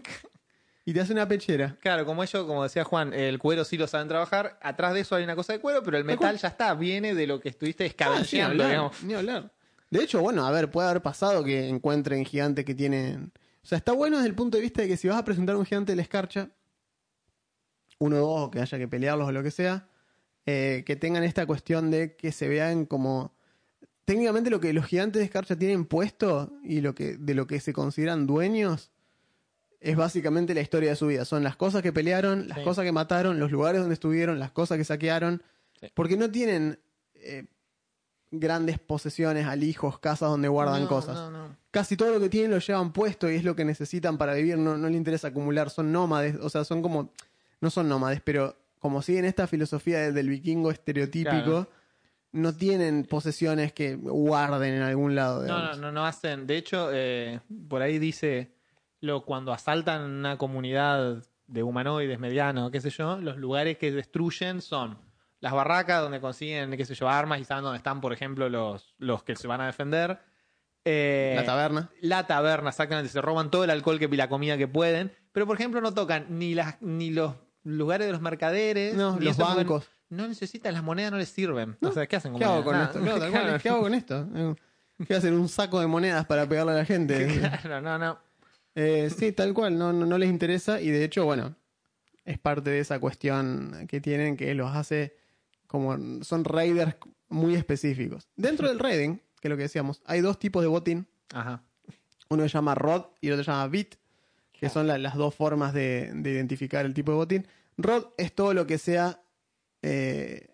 y te hace una pechera. Claro, como ellos, como decía Juan, el cuero sí lo saben trabajar. Atrás de eso hay una cosa de cuero, pero el Tal metal ya está, viene de lo que estuviste Ah, sí, ni escabecheando, hablar, digamos. ni hablar. De hecho, bueno, a ver, puede haber pasado que encuentren gigantes que tienen. O sea, está bueno desde el punto de vista de que si vas a presentar un gigante de la escarcha, uno o dos, o que haya que pelearlos o lo que sea, eh, que tengan esta cuestión de que se vean como. Técnicamente lo que los gigantes de escarcha tienen puesto y lo que, de lo que se consideran dueños es básicamente la historia de su vida. Son las cosas que pelearon, las Sí. cosas que mataron, los lugares donde estuvieron, las cosas que saquearon. Sí. Porque no tienen eh, grandes posesiones, alijos, casas donde guardan No, cosas. no, no. Casi todo lo que tienen lo llevan puesto y es lo que necesitan para vivir. No, no le interesa acumular. Son nómades. O sea, son como. No son nómades, pero como siguen esta filosofía del, vikingo estereotípico, Claro. no tienen posesiones que guarden en algún lado. No, no, no, no hacen. De hecho, eh, por ahí dice lo cuando asaltan una comunidad de humanoides medianos, qué sé yo, los lugares que destruyen son las barracas donde consiguen, qué sé yo, armas y saben dónde están, por ejemplo, los, los que se van a defender. Eh, La taberna. la taberna, exactamente, se roban todo el alcohol que, y la comida que pueden, pero por ejemplo no tocan ni las ni los lugares de los mercaderes, No, los bancos. No necesitan, las monedas no les sirven. o sea, ¿qué hacen con ¿Qué hago con Nada. esto? Claro, tal cual, Claro. ¿Qué hago con esto? ¿Qué hacer? ¿Un saco de monedas para pegarle a la gente? Claro, no, no. Eh, sí, tal cual, no, no, no les interesa y de hecho, bueno, es parte de esa cuestión que tienen que los hace como son raiders muy específicos. Dentro del raiding, que es lo que decíamos, hay dos tipos de botín. Ajá. Uno se llama rod y el otro se llama bit, que son la- las dos formas de, de identificar el tipo de botín. Rod es todo lo que sea eh,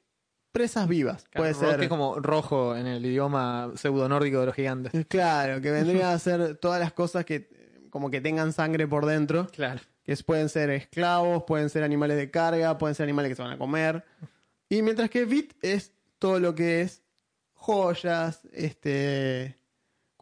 presas vivas. Claro, Puede ser es como rojo en el idioma pseudo nórdico de los gigantes. Claro, que vendría a ser todas las cosas que como que tengan sangre por dentro, Claro. que pueden ser esclavos, pueden ser animales de carga, pueden ser animales que se van a comer. Y mientras que Bit es todo lo que es joyas, este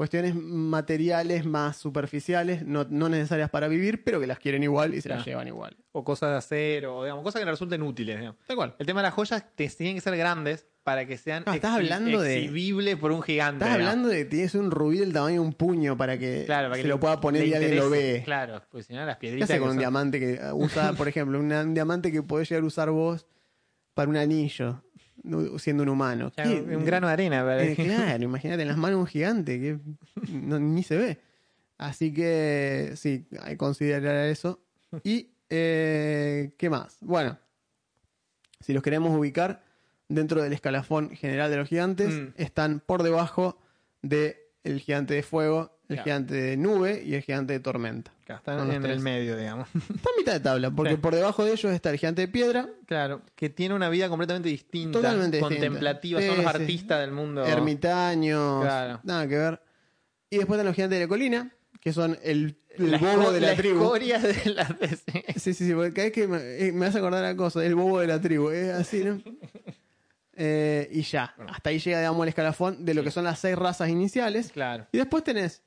cuestiones materiales más superficiales, no, no necesarias para vivir, pero que las quieren igual y se las llevan igual. O cosas de acero, o digamos, cosas que le resulten útiles. digamos. Tal cual. El tema de las joyas te tienen que ser grandes para que sean No, estás hablando de- exhibibles por un gigante. Estás digamos. hablando de que tienes un rubí del tamaño de un puño para que Claro, para que se le- lo pueda poner y alguien lo ve. Claro, pues si no las ¿Qué piedritas. hace que con un son- diamante que usa, por ejemplo, una- un diamante que podés llegar a usar vos para un anillo, siendo un humano? Un grano de arena. para- Eh, claro, imagínate en las manos un gigante que no- ni se ve. Así que sí, hay que considerar eso. Y, eh, ¿qué más? Bueno, si los queremos ubicar dentro del escalafón general de los gigantes, Mm. están por debajo del gigante de fuego, el gigante de nube y el gigante de tormenta. Acá están Son los en tres. el medio, digamos. Está a mitad de tabla, porque por debajo de ellos está el gigante de piedra, Claro, que tiene una vida completamente distinta. Totalmente. Contemplativa, son los artistas del mundo. ermitaños, Claro. nada que ver. Y después están los gigantes de la colina, que son el, el La bobo de la, tribu. escoria de la. Sí, sí, sí, porque cada vez que me, eh, me hace acordar a cosa, el bobo de la tribu, es así, ¿no? Eh, y ya, hasta ahí llega, digamos, el escalafón de lo que son las seis razas iniciales. Claro. Y después tenés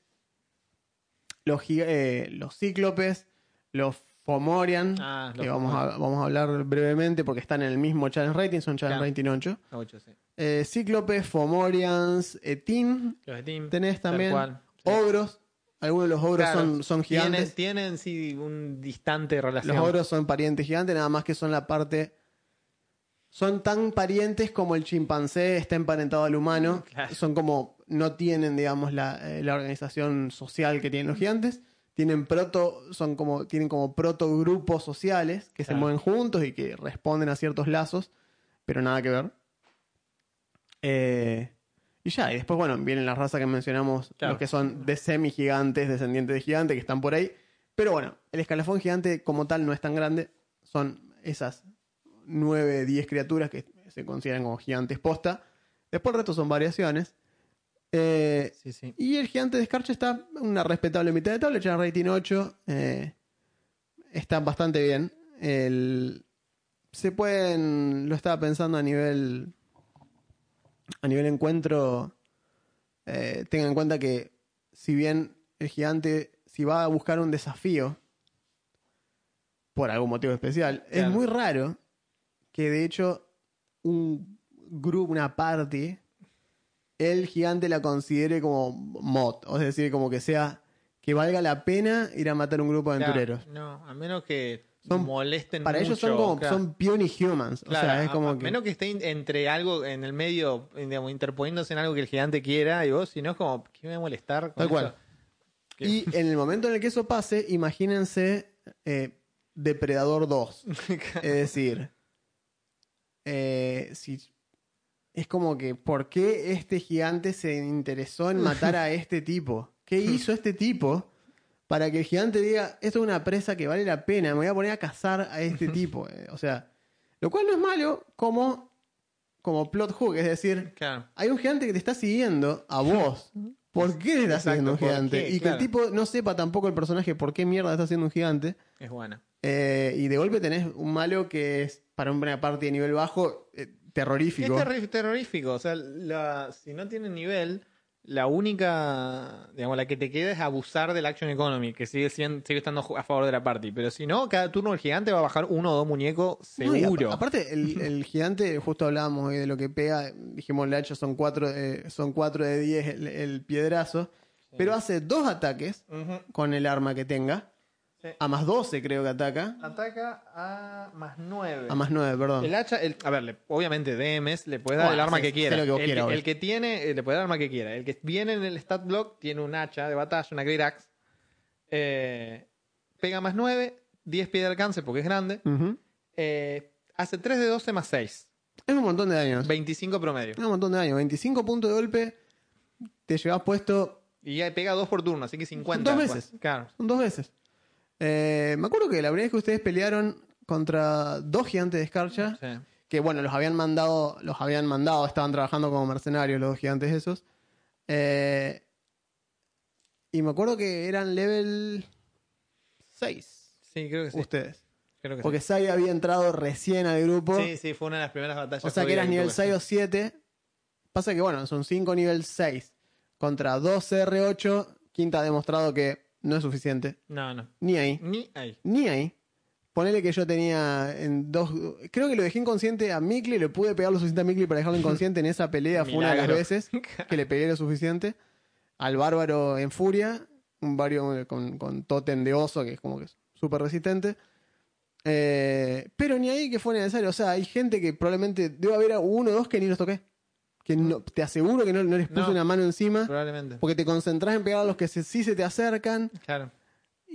los, eh, los cíclopes, los Fomorian, Ah, los que vamos a, vamos a hablar brevemente porque están en el mismo challenge rating, son challenge Claro. rating 8. Ocho, sí. Eh, cíclopes, Fomorians, Etin, Los de Team. tenés también cual, sí. ogros. Algunos de los ogros Claro, son, son gigantes. Tienen, tienen sí un distante relación. Los ogros son parientes gigantes, nada más que son la parte. Son tan parientes como el chimpancé está emparentado al humano. Claro. Son como. No tienen, digamos, la, eh, la organización social que tienen los gigantes. Tienen proto. Son como. Tienen como proto grupos sociales que se mueven juntos y que responden a ciertos lazos. Pero nada que ver. Eh, y ya, y después, bueno, vienen las razas que mencionamos, Claro. los que son de semi-gigantes, descendientes de gigantes, que están por ahí. Pero bueno, el escalafón gigante como tal no es tan grande. Son esas 9, 10 criaturas que se consideran como gigantes posta. Después el resto son variaciones. Eh, Sí, sí. y el gigante de escarcha está en una respetable mitad de tabla, ya rating 8. eh, está bastante bien. El- se pueden, lo estaba pensando a nivel, a nivel encuentro, eh, tengan en cuenta que si bien el gigante, si va a buscar un desafío, por algún motivo especial, es muy raro que de hecho un grupo, una party, el gigante la considere como mod, es decir, como que sea que valga la pena ir a matar un grupo de Claro, aventureros. no, a menos que Son- molesten Para ellos son como claro. son puny humans, Claro, o sea, es a- como a que menos que esté in- entre algo en el medio, digamos, interponiéndose en algo que el gigante quiera, y vos, si no es como, ¿qué me va a molestar? Tal cual. y en el momento en el que eso pase, imagínense eh, Depredador 2, es decir, eh, si es como que ¿por qué este gigante se interesó en matar a este tipo? ¿Qué hizo este tipo para que el gigante diga, esto es una presa que vale la pena, me voy a poner a cazar a este tipo? Eh, o sea, lo cual no es malo como, como plot hook, es decir, Claro. hay un gigante que te está siguiendo a vos. ¿Por qué está Exacto, siguiendo un ¿por gigante? qué? Y que el tipo no sepa tampoco el personaje por qué mierda está siendo un gigante. Es buena. Eh, y de golpe tenés un malo que es para una parte de nivel bajo eh, terrorífico. Es terrorífico. O sea, la- si no tiene nivel, la única, digamos, la que te queda es abusar del action economy, que sigue, siendo, sigue estando a favor de la party. Pero si no, cada turno el gigante va a bajar uno o dos muñecos No, seguro. apa- aparte, el, el gigante, justo hablábamos hoy de lo que pega, dijimos el hacha son 4 son cuatro de 10 el, el piedrazo, pero hace dos ataques con el arma que tenga, Sí. a más 12 creo que ataca, Ataca a más 9. a más 9, perdón. El hacha, el- a ver, le- obviamente DMs le puede dar Bueno, el arma sí, que quiera. lo que el, que, el que tiene, eh, le puede dar el arma que quiera. El que viene en el stat block tiene un hacha de batalla, una Great Axe. Eh, pega más 9, 10 pies de alcance porque es grande. Ujú. Eh, hace 3 de 12 más 6. Es un montón de daños. 25 promedio. Es un montón de daños. 25 puntos de golpe, te llevas puesto Y ya pega 2 por turno, así que 50. Dos pues. veces. Claro. Son dos veces. Eh, me acuerdo que la primera vez que ustedes pelearon contra dos gigantes de escarcha, Sí. que bueno, los habían mandado, los habían mandado, estaban trabajando como mercenarios los dos gigantes esos. Eh, y me acuerdo que eran level 6 Sí, creo que sí. ustedes. Creo que Porque sí. Sai había entrado recién al grupo. Sí, sí, fue una de las primeras batallas. o sea que eras nivel tuve. 6 o 7. Pasa que bueno, son 5 nivel 6 contra 2 CR8. Quinta ha demostrado que no es suficiente. No, no. Ni ahí. Ni ahí. Ni ahí. Ponele que yo tenía en dos. Creo que lo dejé inconsciente a Mikli, le pude pegar lo suficiente a Mikli para dejarlo inconsciente en esa pelea. Fue una de las veces que le pegué lo suficiente. Al bárbaro en furia, un bárbaro con, con tótem de oso, que es como que es súper resistente. Eh, pero ni ahí que fue necesario. O sea, hay gente que probablemente debe haber uno o dos que ni los toqué. Que no, te aseguro que no, no les puse No. una mano encima. Probablemente. Porque te concentras en pegar a los que se- sí se te acercan. Claro.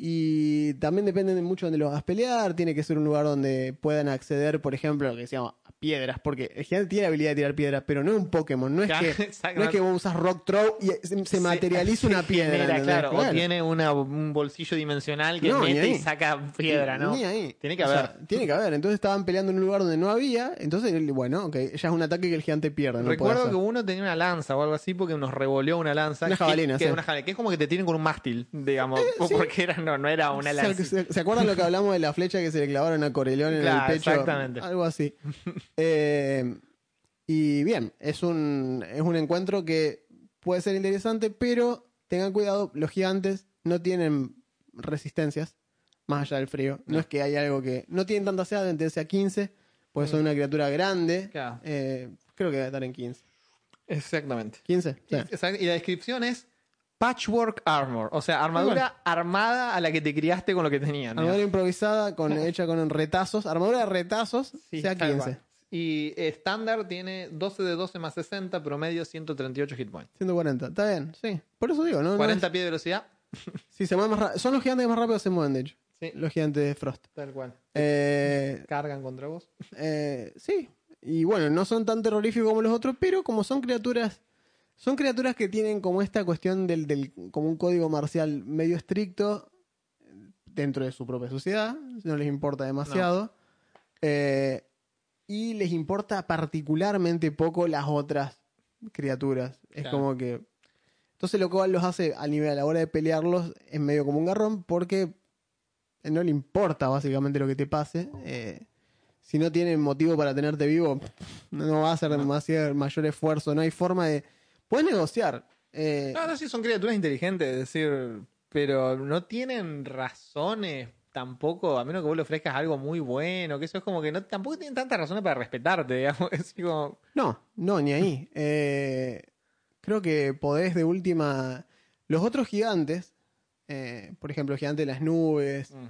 Y también depende de mucho de donde lo vas a pelear. Tiene que ser un lugar donde puedan acceder, por ejemplo, lo que decíamos, piedras, porque el gigante tiene la habilidad de tirar piedras, pero no es un Pokémon, no es, Claro, que, no es que vos usas Rock Throw y se, se materializa Se- una piedra. genera, claro, O tiene una- un bolsillo dimensional que No, mete y saca piedra, ¿no? Ni ahí. Tiene que O haber. sea, tiene que haber. Entonces estaban peleando en un lugar donde no había. Entonces, bueno, ok, ya es un ataque que el gigante pierde. no Recuerdo que uno tenía una lanza o algo así porque nos revoleó una lanza. Una jabalina, que, sí. una jabalina, que es como que te tienen con un mástil, digamos. Porque era, no, no era una ¿Se, lanza. se- se acuerdan lo que hablamos de la flecha que se le clavaron a Coreleón en Claro, el pecho? exactamente. Algo así. Eh, y bien, es un, es un encuentro que puede ser interesante, pero tengan cuidado, los gigantes no tienen resistencias más allá del frío. No, es que hay algo que... No tienen tanta sed, deben tener 15, pues son una criatura grande. Mm. Claro. Eh, creo que debe estar en 15. Exactamente. 15. Y, Sí. exacto, y la descripción es Patchwork Armor. O sea, armadura armada a la que te criaste con lo que tenían. digamos. Armadura improvisada con, hecha con retazos. Armadura de retazos, Sí, sea tal 15. Y estándar tiene 12 de 12 más 60, promedio 138 hit points. 140. Está bien, sí. Por eso digo, ¿no? no 40 es- pies de velocidad. Sí, se mueven más ra- Son los gigantes que más rápido se mueven, de hecho. Sí. Los gigantes de Frost. Tal cual. Eh, Cargan contra vos. eh, sí. Y bueno, no son tan terroríficos como los otros, pero como son criaturas. Son criaturas que tienen como esta cuestión del, del como un código marcial medio estricto dentro de su propia sociedad. No les importa demasiado. Eh, y les importa particularmente poco las otras criaturas. Es Claro. como que. Entonces lo cual los hace a nivel a la hora de pelearlos es medio como un garrón porque no le importa básicamente lo que te pase. Eh, si no tienen motivo para tenerte vivo, no va a hacer demasiado mayor esfuerzo. No hay forma de. Puedes negociar. Eh, No, no, sí, son criaturas inteligentes, es decir, pero no tienen razones tampoco, a menos que vos le ofrezcas algo muy bueno, que eso es como que no tampoco tienen tantas razones para respetarte, digamos. Es como, No, no, ni ahí. Eh, creo que podés de última. Los otros gigantes, eh, por ejemplo, gigante de las nubes, mm,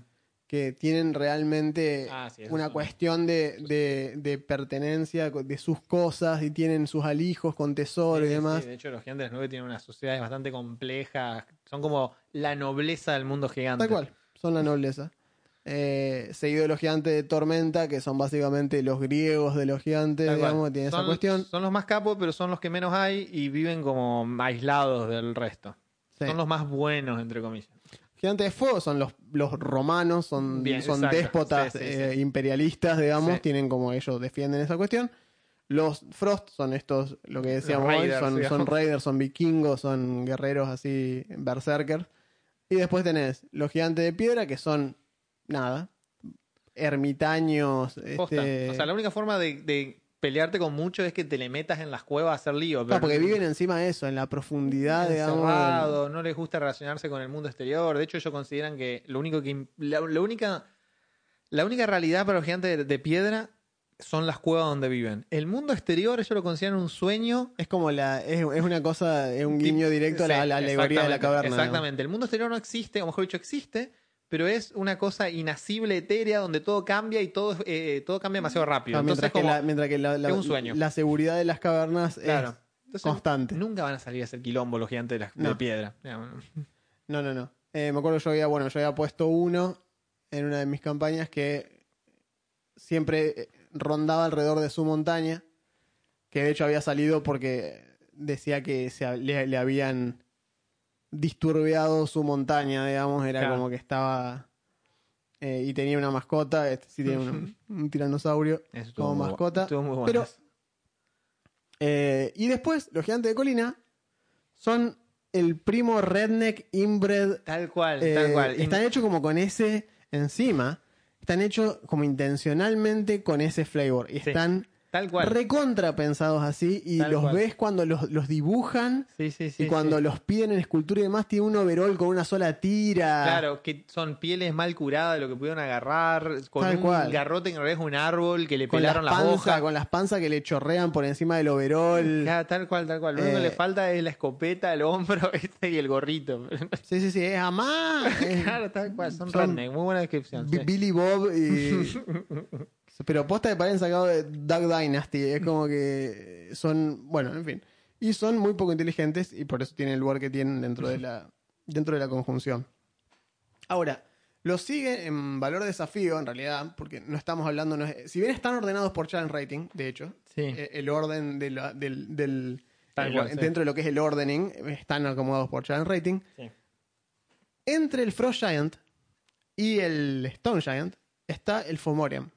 que tienen realmente Ah, sí, una cuestión de, de- de pertenencia de sus cosas y tienen sus alijos con tesoro y sí, demás. sí, de hecho, los gigantes de las nubes tienen unas sociedades bastante complejas, son como la nobleza del mundo gigante. Tal cual, son la nobleza. Eh, seguido de los gigantes de tormenta, que son básicamente los griegos de los gigantes, Tal digamos, tienen son, esa cuestión. son los más capos, pero son los que menos hay y viven como aislados del resto. Sí. Son los más buenos, entre comillas. Gigantes de fuego son los, los romanos, son, Bien, son exacto. déspotas Sí, sí, eh, imperialistas, digamos, tienen como ellos defienden esa cuestión. Los Frost son estos, lo que decíamos hoy, raiders, son, son digamos. raiders, son vikingos, son guerreros así, berserkers. Y después tenés los gigantes de piedra, que son, nada, ermitaños. Este... O sea, la única forma de, de pelearte con mucho es que te le metas en las cuevas a hacer lío. Pero- porque viven encima de eso, en la profundidad, digamos. encerrado, no les gusta relacionarse con el mundo exterior. De hecho, ellos consideran que lo único que la, la única la única realidad para los gigantes de, de piedra son las cuevas donde viven. El mundo exterior ellos lo consideran un sueño. Es como la, es, es una cosa, es un guiño directo a la, a la alegoría de la caverna. Exactamente. El mundo exterior no existe, o mejor dicho, existe, pero es una cosa inacible, etérea, donde todo cambia y todo, eh, todo cambia demasiado rápido. Claro, Entonces, mientras, que la, mientras que la, la- es un sueño. la seguridad de las cavernas Claro. es Entonces, constante. Nunca van a salir a hacer quilombo los gigantes de, la- de piedra. No, no, no. Eh, me acuerdo yo había, bueno, yo había puesto uno en una de mis campañas que siempre eh, rondaba alrededor de su montaña, que de hecho había salido porque decía que se, le, le habían disturbiado su montaña, digamos, era Claro. como que estaba... eh, y tenía una mascota, este sí tiene un, un tiranosaurio como muy mascota. estuvo muy pero. Eh, y después, los gigantes de colina son el primo redneck inbred. Tal cual, eh, tal cual. Están hechos como con ese encima. Están hechos como intencionalmente con ese flavor. Y Sí, están tal cual. recontra pensados así. Y Tal los cual. ves cuando los, los dibujan. Sí, sí, sí. y cuando los piden en escultura y demás, tiene un overall con una sola tira. Claro, que son pieles mal curadas de lo que pudieron agarrar, con Tal un cual. garrote que en realidad es un árbol que le Con las pelaron las panzas, hojas. con las panzas que le chorrean por encima del overall. Claro, tal cual, tal cual. Lo único que Eh, le falta es la escopeta, el hombro este, y el gorrito. Sí, sí, sí, es amá. claro, tal cual. Son, Son redneck, muy buena descripción. Billy Bob y. Pero posta que parecen sacados de Duck Dynasty. Es como que son. Bueno, en fin. Y son muy poco inteligentes y por eso tienen el lugar que tienen dentro de la, dentro de la conjunción. Ahora, Lo sigue en valor de desafío, en realidad, porque no estamos hablando. no es- si bien están ordenados por challenge rating, de hecho, Sí. eh, el orden de la- del. del- el- cual, sí. dentro de lo que es el ordening, están acomodados por challenge rating. Sí. Entre el Frost Giant y el Stone Giant está el Fomorian.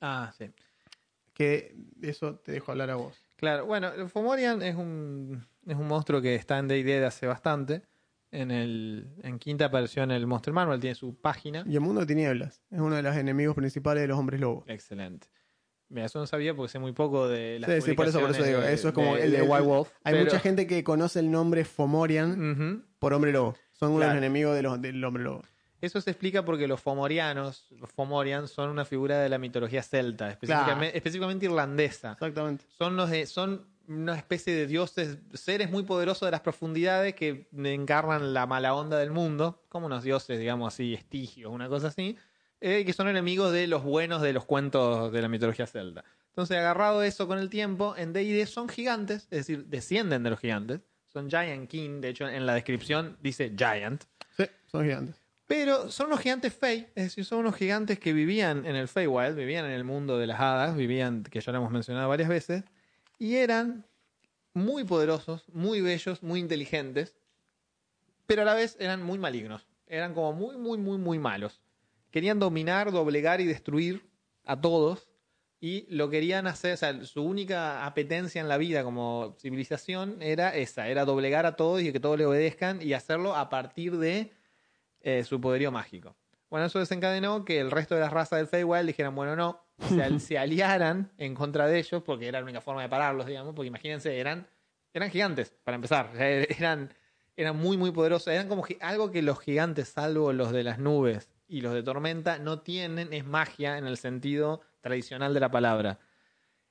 Ah, sí. Que de eso te dejo hablar a vos. Claro, bueno, el Fomorian es un, es un monstruo que está en D&D de hace bastante. En, el, en quinta apareció en el Monster Manual, tiene su página. Y el mundo de tinieblas es uno de los enemigos principales de los hombres lobos. Excelente. Mira, eso no sabía porque sé muy poco de las Sí, sí, por eso, por eso digo. Eso es como de, el de White Wolf. Hay pero- mucha gente que conoce el nombre Fomorian por hombre lobo. Son uno de Claro. los enemigos de los, del hombre lobo. Eso se explica porque los Fomorianos, los Fomorian, son una figura de la mitología celta, específicamente, específicamente irlandesa. Exactamente. Son, los de- son una especie de dioses, seres muy poderosos de las profundidades que encarnan la mala onda del mundo, como unos dioses, digamos así, estigios, una cosa así, eh, que son enemigos de los buenos de los cuentos de la mitología celta. Entonces, agarrado eso con el tiempo, en D&D son gigantes, es decir, descienden de los gigantes, son Giant King, de hecho en la descripción dice Giant, Sí, son gigantes. Pero son unos gigantes Fey, es decir, son unos gigantes que vivían en el Feywild, vivían en el mundo de las hadas, vivían, que ya lo hemos mencionado varias veces, y eran muy poderosos, muy bellos, muy inteligentes, pero a la vez eran muy malignos. Eran como muy, muy, muy, muy malos. Querían dominar, doblegar y destruir a todos. Y lo querían hacer, o sea, su única apetencia en la vida como civilización era esa, era doblegar a todos y que todos le obedezcan y hacerlo a partir de eh, su poderío mágico. Bueno, eso desencadenó que el resto de las razas del Feywild dijeran, bueno, no, se, al- se aliaran en contra de ellos, porque era la única forma de pararlos, digamos, porque imagínense, eran, eran gigantes, para empezar, eran, eran muy, muy poderosos, eran como algo que los gigantes, salvo los de las nubes y los de tormenta, no tienen, es magia en el sentido tradicional de la palabra.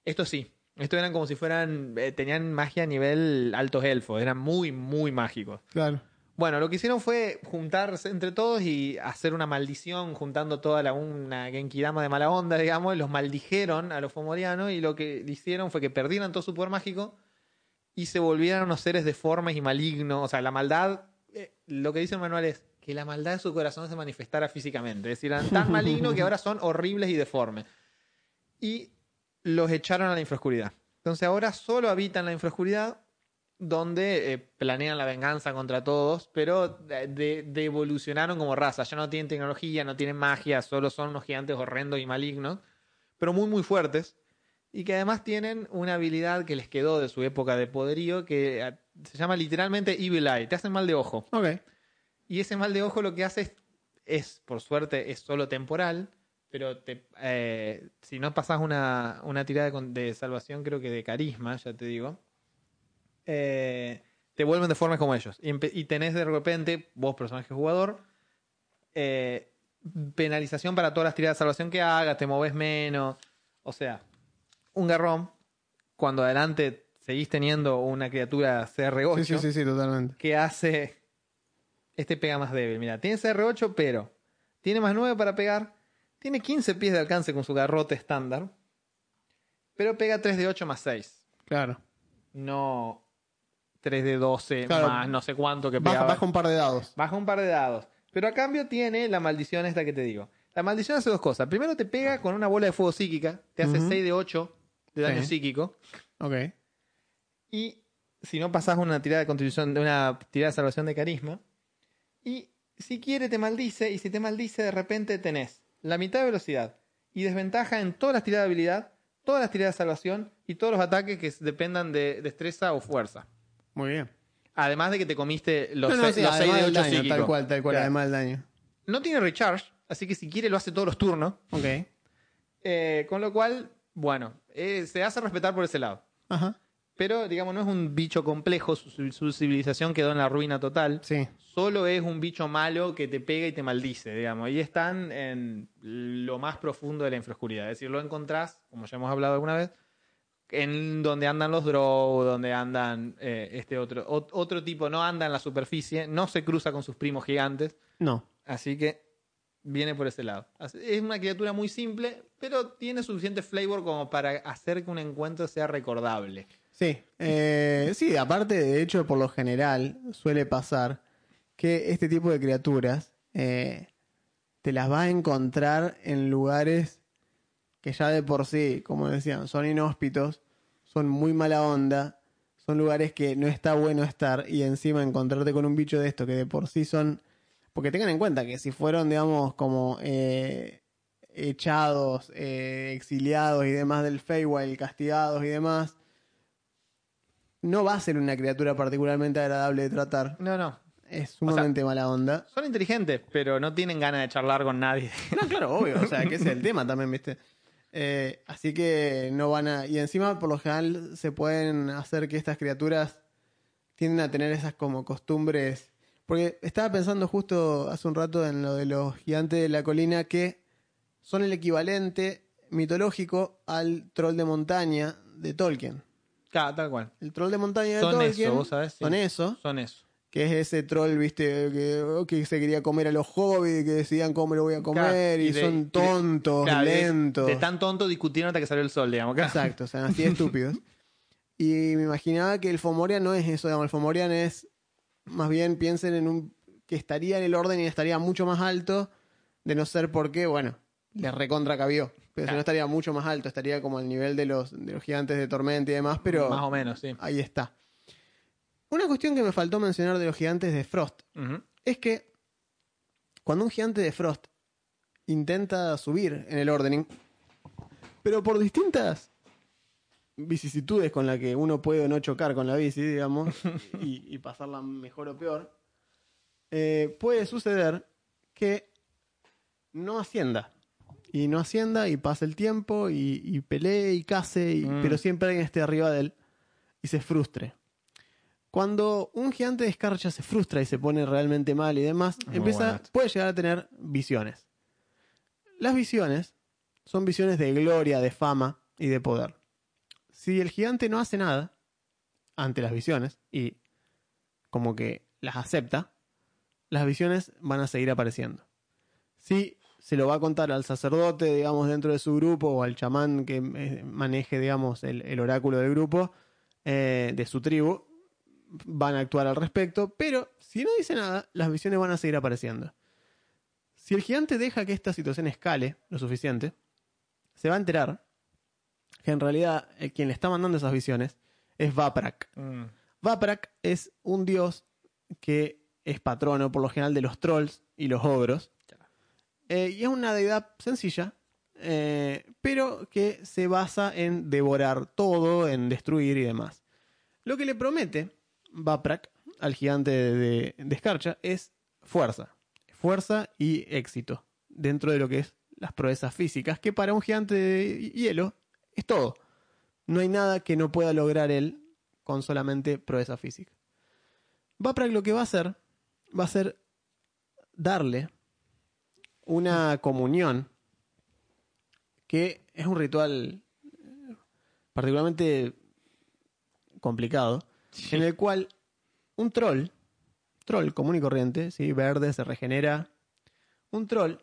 Esto sí, esto eran como si fueran, eh, tenían magia a nivel altos elfos, eran muy, muy mágicos. Claro. Bueno, lo que hicieron fue juntarse entre todos y hacer una maldición, juntando toda la una Genkidama de mala onda, digamos, y los maldijeron a los Fomorianos y lo que hicieron fue que perdieran todo su poder mágico y se volvieran unos seres deformes y malignos. O sea, la maldad, eh, lo que dice el manual es que la maldad de su corazón se manifestara físicamente. Es decir, eran tan malignos que ahora son horribles y deformes. Y los echaron a la infraoscuridad. Entonces ahora solo habitan la infraoscuridad donde eh, planean la venganza contra todos, pero de, evolucionaron como raza. Ya no tienen tecnología, no tienen magia, solo son unos gigantes horrendos y malignos, pero muy, muy fuertes. Y que además tienen una habilidad que les quedó de su época de poderío que eh, se llama literalmente Evil Eye. Te hacen mal de ojo. Y ese mal de ojo lo que hace es, es, por suerte, es solo temporal, pero te, eh, si no pasas una, una tirada de salvación, creo que de carisma, ya te digo, eh, te vuelven deformes como ellos. Y, tenés de repente, vos personaje jugador, eh, penalización para todas las tiradas de salvación que hagas, te moves menos. O sea, un garrón, cuando adelante seguís teniendo una criatura CR8 Sí, sí, sí, sí, totalmente. que hace. Este pega más débil. Mira, tiene CR8, pero tiene más 9 para pegar. Tiene 15 pies de alcance con su garrote estándar. Pero pega 3 de 8 más 6. Claro. No 3 de 12 Claro. más no sé cuánto que pegaba. baja un par de dados. Baja un par de dados. Pero a cambio tiene la maldición esta que te digo. La maldición hace dos cosas. Primero te pega con una bola de fuego psíquica. Te hace Ujú. 6 de 8 de daño Sí. psíquico. Ok. Y si no pasás una tirada de contribución, de una tirada de salvación de carisma. Y si quiere te maldice, y si te maldice de repente tenés la mitad de velocidad y desventaja en todas las tiradas de habilidad, todas las tiradas de salvación y todos los ataques que dependan de destreza o fuerza. Muy bien. Además de que te comiste los, No, no, seis- sí, los seis además de del 8 daño, psíquicos. tal cual, tal cual, Claro. además del daño. No tiene recharge, así que si quiere lo hace todos los turnos. Ok. Eh, con lo cual, bueno, eh, se hace respetar por ese lado. Ajá. Pero, digamos, no es un bicho complejo, su, su civilización quedó en la ruina total. Sí. Solo es un bicho malo que te pega y te maldice, digamos. Y están en lo más profundo de la infraoscuridad. Es decir, lo encontrás, como ya hemos hablado alguna vez, en donde andan los drow, donde andan eh, este otro, ot- otro tipo, no anda en la superficie, no se cruza con sus primos gigantes. No. Así que viene por ese lado. Es una criatura muy simple, pero tiene suficiente flavor como para hacer que un encuentro sea recordable. Sí. Eh, sí, aparte, de hecho, por lo general, suele pasar que este tipo de criaturas eh, te las vas a encontrar en lugares que ya de por sí, como decían, son inhóspitos, son muy mala onda, son lugares que no está bueno estar y encima encontrarte con un bicho de esto que de por sí son... Porque tengan en cuenta que si fueron, digamos, como eh, echados, eh, exiliados y demás del Feywild, castigados y demás, no va a ser una criatura particularmente agradable de tratar. No, no. Es sumamente mala onda. Son inteligentes, pero no tienen ganas de charlar con nadie. No, claro, obvio. O sea, que ese es el tema también, ¿viste? Eh, así que no van a. Y encima, por lo general, se pueden hacer que estas criaturas tienden a tener esas como costumbres. Porque estaba pensando justo hace un rato en lo de los gigantes de la colina que son el equivalente mitológico al troll de montaña de Tolkien. Claro, tal cual. El troll de montaña de Son Tolkien. eso, vos sabés. Sí. Son eso. Son eso. Que es ese troll, viste, que, que se quería comer a los hobbits, que decían cómo lo voy a comer, Claro, y, y de- son de- tontos, Claro, de- lentos. De, tan tonto discutieron hasta que salió el sol, digamos. claro. Exacto, o sea, así de estúpidos. Y me imaginaba que el Fomorian no es eso, digamos, el Fomorian es, más bien piensen en un, que estaría en el orden y estaría mucho más alto, de no ser porque, bueno, le recontra cabió. Pero si no estaría mucho más alto, estaría como al nivel de los, de los gigantes de tormenta y demás, pero Más o menos, sí. ahí está. Una cuestión que me faltó mencionar de los gigantes de Frost es que cuando un gigante de Frost intenta subir en el ordening, pero por distintas vicisitudes con las que uno puede o no chocar con la bici, digamos, y, y pasarla mejor o peor, eh, puede suceder que no ascienda. Y no ascienda y pase el tiempo y, y pelee y case, y- Mm. pero siempre alguien esté arriba de él y se frustre. Cuando un gigante de escarcha se frustra y se pone realmente mal y demás, Muy empieza, bueno puede llegar a tener visiones. Las visiones son visiones de gloria, de fama y de poder. Si el gigante no hace nada ante las visiones y como que las acepta, las visiones van a seguir apareciendo. Si se lo va a contar al sacerdote, digamos, dentro de su grupo o al chamán que eh, maneje, digamos, el, el oráculo del grupo, eh, de su tribu, van a actuar al respecto, pero si no dice nada, las visiones van a seguir apareciendo. Si el gigante deja que esta situación escale lo suficiente, se va a enterar que en realidad eh, quien le está mandando esas visiones es Vaprak. Mm. Vaprak es un dios que es patrono por lo general de los trolls y los ogros. Eh, y es una deidad sencilla, eh, pero que se basa en devorar todo, en destruir y demás. Lo que le promete Vaprak al gigante de, escarcha es fuerza. Fuerza y éxito dentro de lo que es las proezas físicas, que para un gigante de hielo es todo. No hay nada que no pueda lograr él con solamente proeza física. Vaprak lo que va a hacer va a ser darle una comunión que es un ritual particularmente complicado en el cual un troll, troll común y corriente, ¿sí? verde, se regenera, un troll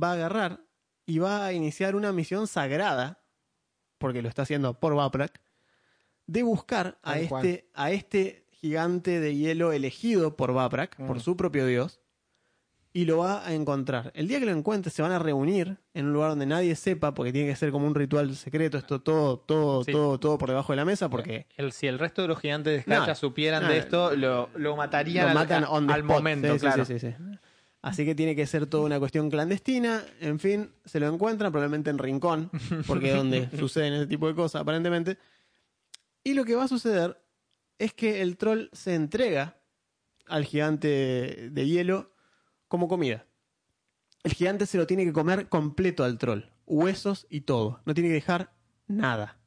va a agarrar y va a iniciar una misión sagrada, porque lo está haciendo por Vaprak, de buscar a este, a este gigante de hielo elegido por Vaprak, por Mm. su propio dios, y lo va a encontrar. El día que lo encuentre se van a reunir en un lugar donde nadie sepa, porque tiene que ser como un ritual secreto, esto todo, todo, Sí. todo, todo por debajo de la mesa, porque El- si el resto de los gigantes de escarcha No, supieran no. de esto, lo, lo matarían lo al, matan on the al spot. momento, Sí, claro. sí, sí, sí. Así que tiene que ser toda una cuestión clandestina. En fin, se lo encuentran probablemente en Rincón, porque es donde suceden ese tipo de cosas, aparentemente. Y lo que va a suceder es que el troll se entrega al gigante de hielo como comida. El gigante se lo tiene que comer completo al troll, huesos y todo. No tiene que dejar nada.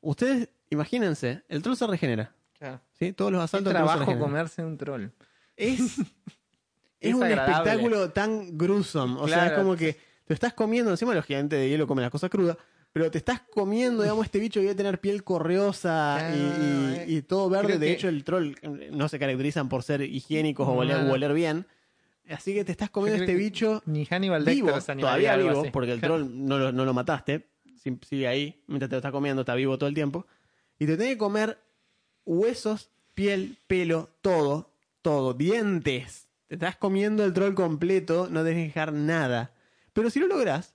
Ustedes, imagínense, el troll se regenera. Claro. ¿sí? Todos los asaltos se trabajo comerse un troll. Es, es, Es un agradable. espectáculo tan gruesome. O sea, es como que te estás comiendo, encima los gigantes de hielo comen las cosas crudas, pero te estás comiendo, digamos, este bicho que debe tener piel correosa y, y todo verde. creo De que- hecho, el troll eh, no se caracterizan por ser higiénicos no. o oler bien. Así que te estás comiendo este bicho Ni Hannibal vivo, Lecter todavía vivo, así. porque el troll no lo, no lo mataste, sigue ahí, mientras te lo estás comiendo, está vivo todo el tiempo. Y te tiene que comer huesos, piel, pelo, todo, todo, dientes. te estás comiendo el troll completo, no tenés que dejar nada. Pero si lo lográs,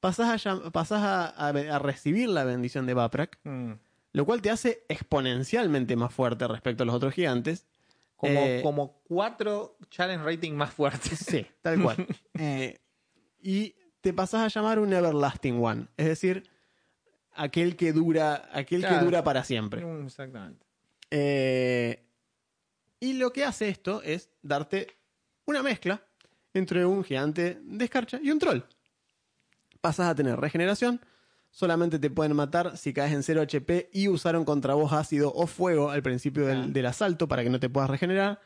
pasás a, llam- pasás a, a- a recibir la bendición de Baprak, Mm. lo cual te hace exponencialmente más fuerte respecto a los otros gigantes. Como, Eh, como cuatro challenge rating más fuertes. Sí, tal cual. Eh, y te pasás a llamar un Everlasting One, es decir, aquel que dura, aquel que dura para siempre. Exactamente. Eh, y lo que hace esto es darte una mezcla entre un gigante de escarcha y un troll. Pasas a tener regeneración, solamente te pueden matar si caes en 0 HP y usaron contra vos ácido o fuego al principio del, Ah. del asalto para que no te puedas regenerar.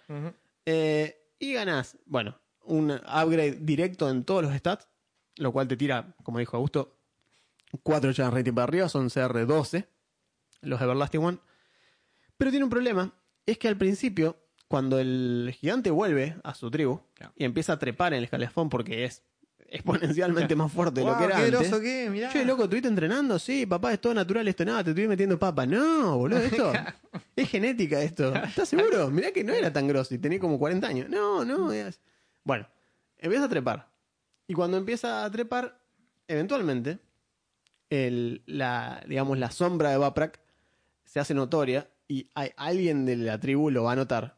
Eh, y ganás, bueno, un upgrade directo en todos los stats, lo cual te tira, como dijo Augusto, 4 chance rating para arriba, son CR12, los Everlasting One. Pero tiene un problema, es que al principio, cuando el gigante vuelve a su tribu Claro. y empieza a trepar en el escalafón porque es exponencialmente más fuerte de lo que era qué antes. que mirá. Che, loco, ¿estuviste entrenando? Sí, papá, es todo natural esto, nada, te estoy metiendo papa. No, boludo, esto es genética esto. ¿Estás seguro? Mirá que no era tan grosso y tenía como 40 años. No, no. es- Bueno, empieza a trepar. Y cuando empieza a trepar, eventualmente, el, la, digamos, la sombra de Baprak se hace notoria y hay, alguien de la tribu lo va a notar.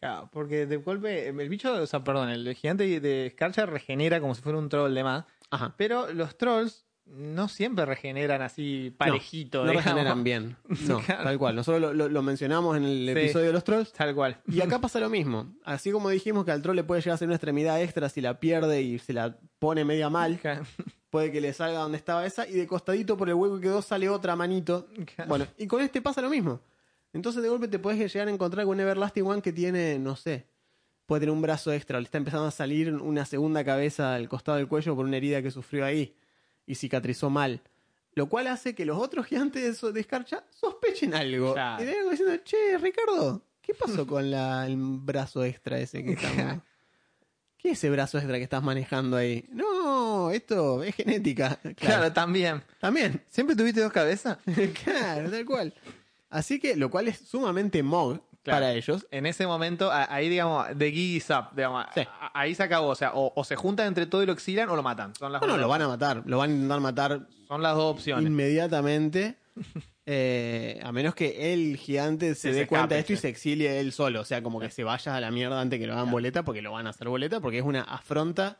Claro, porque de golpe, el bicho, o sea, perdón, el gigante de Scarcha regenera como si fuera un troll de más. Ajá. Pero los trolls no siempre regeneran así parejito. No digamos. regeneran bien. No, Claro. tal cual. Nosotros lo, lo- lo mencionamos en el Sí. episodio de los trolls. Tal cual. Y acá pasa lo mismo. Así como dijimos que al troll le puede llegar a ser una extremidad extra si la pierde y se la pone media mal, puede que le salga donde estaba esa y de costadito por el hueco que quedó sale otra manito. Bueno, y con este pasa lo mismo. Entonces de golpe te puedes llegar a encontrar con un Everlasting One que tiene, no sé, puede tener un brazo extra, le está empezando a salir una segunda cabeza al costado del cuello por una herida que sufrió ahí y cicatrizó mal. Lo cual hace que los otros gigantes de, escarcha sospechen algo. Claro. Y vengan diciendo, che, Ricardo, ¿qué pasó con la- el brazo extra ese que estamos... ¿Qué es ese brazo extra que estás manejando ahí? No, esto es genética. Claro, también. También. ¿Siempre tuviste dos cabezas? claro, tal cual. Así que, lo cual es sumamente mog Claro. para ellos. En ese momento, ahí, digamos, de gig is up, digamos, Sí. ahí se acabó. O sea, o, o se juntan entre todo y lo exilan o lo matan. Son las, No, no, lo van a matar. Lo van a intentar matar son las dos opciones. inmediatamente. eh, a menos que el gigante se, Se- dé se cuenta de esto y se exilie él solo. O sea, como que se vaya a la mierda antes que lo hagan boleta, porque lo van a hacer boleta, porque es una afronta.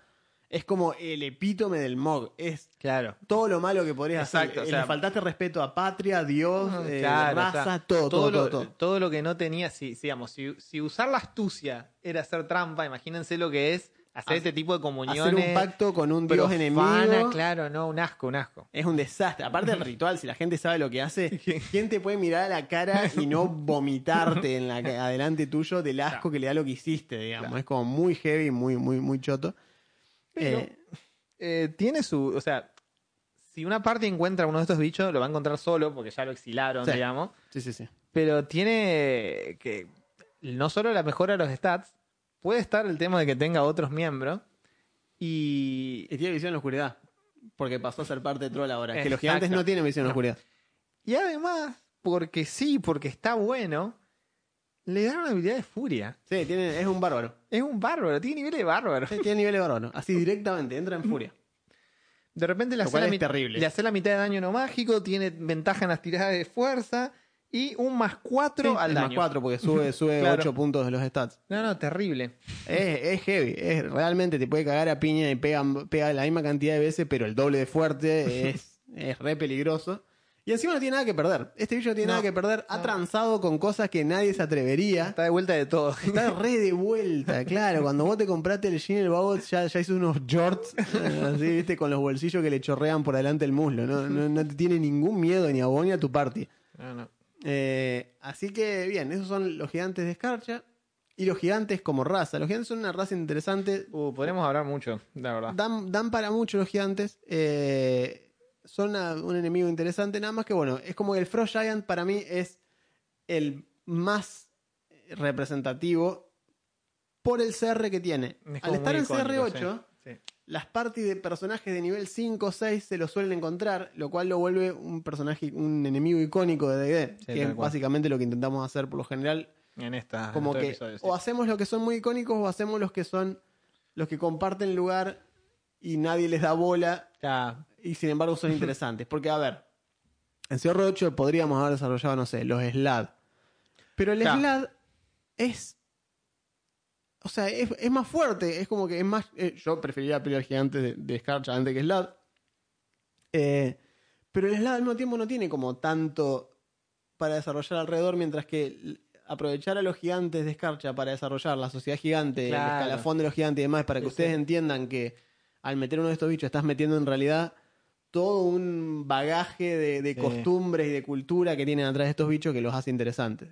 Es como el epítome del mog. Es Claro. todo lo malo que podrías Exacto, hacer. o Eh, sea- Le faltaste respeto a patria, Dios, eh, Claro, o raza, sea, todo, todo, lo, todo, todo. todo lo que no tenía, si, si, digamos, si, si usar la astucia era hacer trampa, imagínense lo que es hacer este tipo de comuniones. Hacer un pacto con un dios profana, enemigo. Claro, no, un asco, un asco. Es un desastre. Aparte del ritual, si la gente sabe lo que hace, ¿quién te puede mirar a la cara y no vomitarte en la adelante tuyo del asco que le da lo que hiciste, digamos? Claro. Es como muy heavy, muy, muy, muy choto. Pero- Eh, Eh, tiene su. O sea, si una parte encuentra uno de estos bichos, lo va a encontrar solo porque ya lo exilaron, Sí. digamos. sí, sí, sí. Pero tiene que. No solo la mejora de los stats, puede estar el tema de que tenga otros miembros. Y. Y tiene visión en la oscuridad. Porque pasó a ser parte de troll ahora. Que los Exacto. gigantes no tienen visión en la oscuridad. Y además, porque sí, porque está bueno, le da una habilidad de furia. Sí, tiene, es un bárbaro. Es un bárbaro, tiene nivel de bárbaro. Sí, tiene nivel de bárbaro. Así directamente, entra en furia. De repente le hace, la terrible. le hace la mitad de daño no mágico, tiene ventaja en las tiradas de fuerza y un más 4 Sí, al daño. más 4 porque sube, sube Claro. 8 puntos de los stats. No, no, terrible. Es, es heavy, es, realmente te puede cagar a piña y pega, pega la misma cantidad de veces, pero el doble de fuerte es, es re peligroso. Y encima no tiene nada que perder. Este bicho no tiene nada que perder. Ha transado con cosas que nadie se atrevería. Está de vuelta de todo. Está re de vuelta, claro. Cuando vos te compraste el jean, el babot ya, ya hizo unos jorts, eh, así, viste, con los bolsillos que le chorrean por delante el muslo. No, no, no te tiene ningún miedo ni a vos ni a tu party. No, no. Eh, así que bien, esos son los gigantes de escarcha. Y los gigantes como raza. Los gigantes son una raza interesante. Uh, podríamos hablar mucho, la verdad. Dan, dan para mucho los gigantes. eh, son una- un enemigo interesante. Nada más que bueno, es como que el Frost Giant para mí es el más representativo por el CR que tiene. Es Al estar en icónico, CR8, sí. Sí. las parties de personajes de nivel 5 o 6 se lo suelen encontrar, lo cual lo vuelve un personaje, un enemigo icónico de D&D, Sí, que es básicamente lo que intentamos hacer por lo general en esta. Como en que o hacemos los que son muy icónicos o hacemos los que son los que comparten lugar y nadie les da bola Ya, y sin embargo son interesantes. Porque, a ver, en CR8 podríamos haber desarrollado, no sé, los SLAD. Pero el Claro. SLAD es. O sea, es, es más fuerte. Es como que es más. eh, yo preferiría pelear gigantes de, de Scarcha antes que SLAD. Eh, pero el SLAD al mismo tiempo no tiene como tanto para desarrollar alrededor, mientras que aprovechar a los gigantes de Escarcha para desarrollar la sociedad gigante, Claro. el escalafón de los gigantes y demás, para que Sí, ustedes sí. entiendan que al meter uno de estos bichos estás metiendo en realidad todo un bagaje de, de Sí. costumbres y de cultura que tienen atrás de estos bichos que los hace interesantes.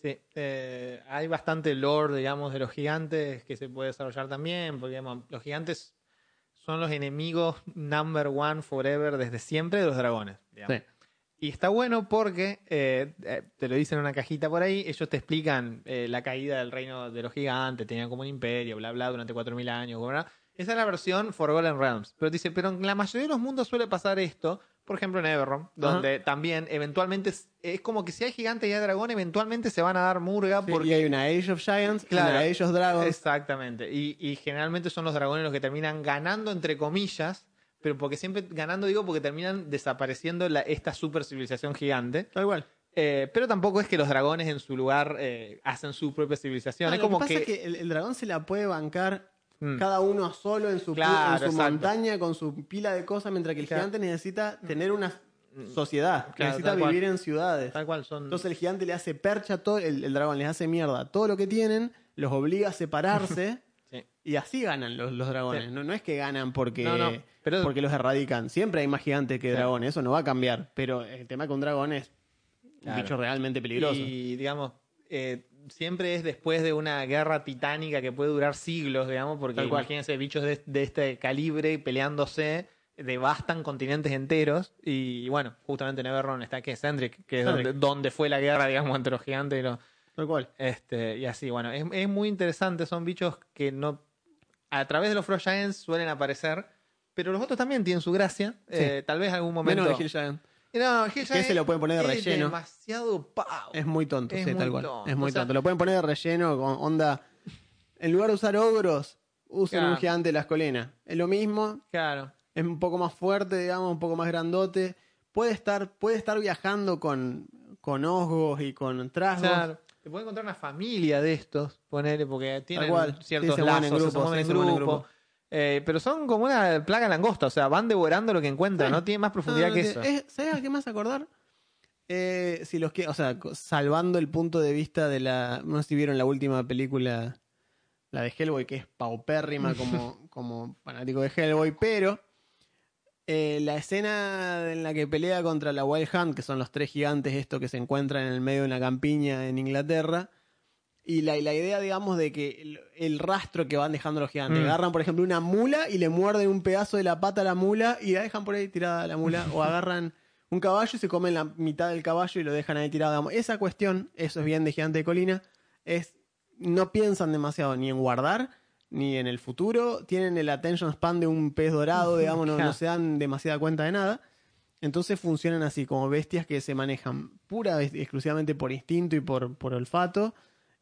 Sí, eh, hay bastante lore, digamos, de los gigantes que se puede desarrollar también, porque digamos, los gigantes son los enemigos number one forever desde siempre de los dragones. digamos. Sí. Y está bueno porque, eh, eh, te lo dicen en una cajita por ahí, ellos te explican eh, la caída del reino de los gigantes, tenían como un imperio, bla, bla, durante 4.000 años, ¿verdad? Esa es la versión Forgotten Realms. Pero dice, pero en la mayoría de los mundos suele pasar esto, por ejemplo en Everron, donde también eventualmente es, es como que si hay gigantes y hay dragón, eventualmente se van a dar murga Sí, porque Y hay una Age of Giants, Claro. una Age of Dragons. Exactamente. Y, y generalmente son los dragones los que terminan ganando, entre comillas, pero porque siempre ganando, digo, porque terminan desapareciendo la- esta super civilización gigante. Tal cual. Eh, pero tampoco es que los dragones en su lugar eh, hacen su propia civilización. Es lo como que pasa que. es que el, el dragón se la puede bancar Mm. cada uno solo en su, pu- Claro, en su exacto. montaña con su pila de cosas, mientras que el Claro. gigante necesita tener una sociedad, Claro, necesita cual. vivir en ciudades. Tal cual son. Entonces el gigante le hace percha a todo, el, el dragón les hace mierda a todo lo que tienen, los obliga a separarse Sí. y así ganan los, los dragones. Sí. No, no es que ganan porque, No, no, pero- porque los erradican. Siempre hay más gigantes que dragones, eso no va a cambiar. Pero el tema con un dragón es un bicho realmente peligroso. Y digamos, eh, siempre es después de una guerra titánica que puede durar siglos, digamos, porque imagínense bichos de, de este calibre peleándose, devastan continentes enteros. Y bueno, justamente en Everron está que Sendrick, que es donde, donde fue la guerra, digamos, entre los gigantes y los. Tal cual. Este, y así, bueno, es, es muy interesante. Son bichos que no. A través de los Frost Giants suelen aparecer. Pero los otros también tienen su gracia. Eh, tal vez algún momento. Menos el Hill Giant. No, Hill Que Giant se lo pueden poner de es relleno. demasiado pavo. Es muy tonto, Es sí, muy tal cual. tonto. Es muy O sea- tonto. Lo pueden poner de relleno con onda. En lugar de usar ogros, usen Claro. un gigante de las colinas. Es lo mismo, Claro. es un poco más fuerte, digamos, un poco más grandote. Puede estar, puede estar viajando con, con osgos y con trasgos. Claro. Te puede encontrar una familia de estos, ponele, porque tienen cual. ciertos Sí, se lazos, en se en se mueven en grupo. Eh, pero son como una plaga langosta, o sea, van devorando lo que encuentran, Sí. no tiene más profundidad No, que eso. es- ¿Sabes a qué más acordar? Eh, si los que, o sea, salvando el punto de vista de la. No sé si vieron la última película, la de Hellboy, que es paupérrima como, como fanático de Hellboy, pero eh, la escena en la que pelea contra la Wild Hunt, que son los tres gigantes estos que se encuentran en el medio de una campiña en Inglaterra, y la, idea, digamos, de que el, el rastro que van dejando los gigantes, Mm. agarran, por ejemplo, una mula y le muerden un pedazo de la pata a la mula y la dejan por ahí tirada la mula, o agarran un caballo y se comen la mitad del caballo y lo dejan ahí tirado. digamos. Esa cuestión, eso es bien de gigante de colina, es no piensan demasiado ni en guardar ni en el futuro, tienen el attention span de un pez dorado, digamos, no, no se dan demasiada cuenta de nada. Entonces funcionan así, como bestias que se manejan pura y exclusivamente por instinto y por, por olfato,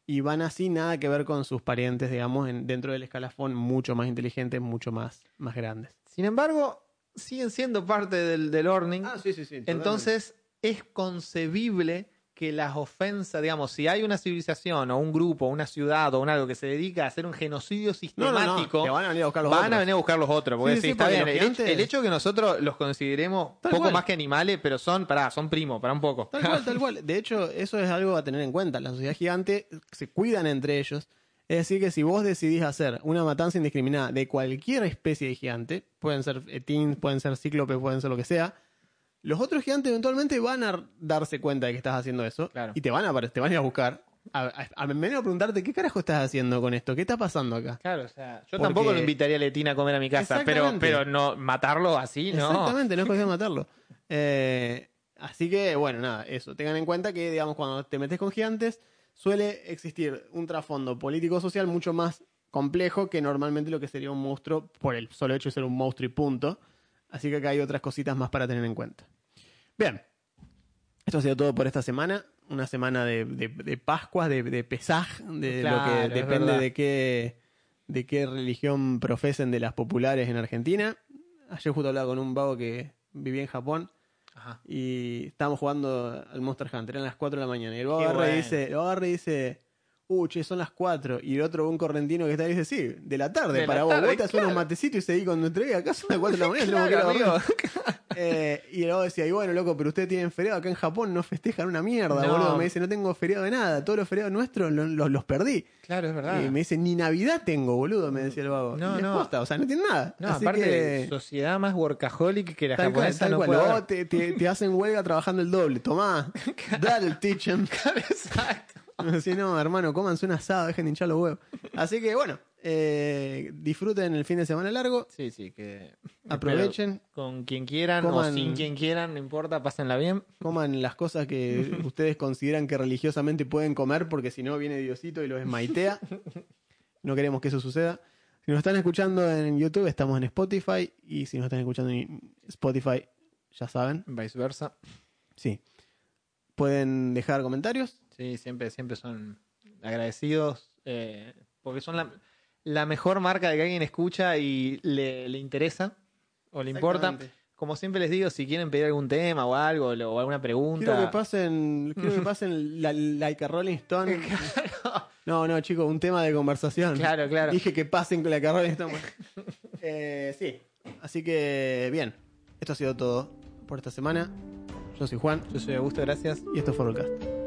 y van así nada que ver con sus parientes, digamos, en, dentro del escalafón mucho más inteligentes, mucho más, más grandes. Sin embargo, siguen siendo parte del, del Orning. Ah, sí, sí, sí. Entonces, es concebible que las ofensas, digamos, si hay una civilización o un grupo, una ciudad o un algo que se dedica a hacer un genocidio no, no, no, sistemático, van a venir a buscar los van otros. a venir a buscar los otros. Porque Sí, sí, sí, está porque bien. los El, hecho, gigantes- el hecho que nosotros los consideremos Tal poco cual. más que animales, pero son, pará, son primos, para un poco. Tal cual, tal cual. De hecho, eso es algo a tener en cuenta. La sociedad gigante se cuidan entre ellos. Es decir, que si vos decidís hacer una matanza indiscriminada de cualquier especie de gigante, pueden ser etins, pueden ser cíclopes, pueden ser lo que sea, los otros gigantes eventualmente van a darse cuenta de que estás haciendo eso Claro. y te van a, te van a ir a buscar. A, a, a menos preguntarte, ¿qué carajo estás haciendo con esto? ¿Qué está pasando acá? Claro, o sea, yo Porque- tampoco lo invitaría a Letina a comer a mi casa, pero, pero no matarlo así, ¿no? Exactamente, no es cuestión de matarlo. Eh, así que, bueno, nada, eso. Tengan en cuenta que, digamos, cuando te metes con gigantes, suele existir un trasfondo político-social mucho más complejo que normalmente lo que sería un monstruo por el solo hecho de ser un monstruo y punto. Así que acá hay otras cositas más para tener en cuenta. Bien, esto ha sido todo por esta semana. una semana de, de, de Pascuas, de, de Pesaj, de Claro, lo que depende de qué, de qué religión profesen de las populares en Argentina. Ayer justo hablaba con un vago que vivía en Japón Ajá. y estábamos jugando al Monster Hunter, eran las 4 de la mañana. Y el vago bueno. dice, el vago agarra y dice, uh, che, son las 4. Y el otro, un correntino que está ahí, dice, sí, de la tarde De la para vos. tarde, vos te unos matecitos y seguís cuando entregué acá son las 4 de la mañana. tenemos que ir a Claro, dormir". amigo. Eh, y el vago decía, y bueno, loco, pero ustedes tienen feriado acá en Japón, no festejan una mierda, No. boludo. Me dice, no tengo feriado de nada, todos los feriados nuestros lo- los, los perdí. Claro, es verdad. Y me dice, ni Navidad tengo, boludo, me decía el vago. No, Y no. posta, o sea, no tiene nada. No, Así aparte, que, sociedad más workaholic que la tal cual, japonesa tal no cual. puede Luego te, te- te hacen huelga trabajando el doble. Tomá, dale, teacher. Exacto. Si no, hermano, cómanse un asado, dejen de hinchar los huevos. Así que bueno, eh, disfruten el fin de semana largo, Sí, sí, que aprovechen, con quien quieran Coman- o sin quien quieran, no importa, pásenla bien. coman las cosas que ustedes consideran que religiosamente pueden comer, porque si no viene Diosito y los esmaitea. No queremos que eso suceda. Si nos están escuchando en YouTube, estamos en Spotify. Y si nos están escuchando en Spotify, ya saben, Viceversa. sí. Pueden dejar comentarios. Sí, siempre, siempre son agradecidos eh, porque son la, la mejor marca de que alguien escucha y le, le interesa o le importa. Como siempre les digo, si quieren pedir algún tema o algo o alguna pregunta. Quiero que pasen, quiero que pasen la, like a Rolling Stone. No, no, chicos, un tema de conversación. Claro, claro. Dije que pasen con la que Rolling Stone. Eh, sí, así que bien. Esto ha sido todo por esta semana. Yo soy Juan Yo soy Augusto, gracias. y esto fue Rollcast.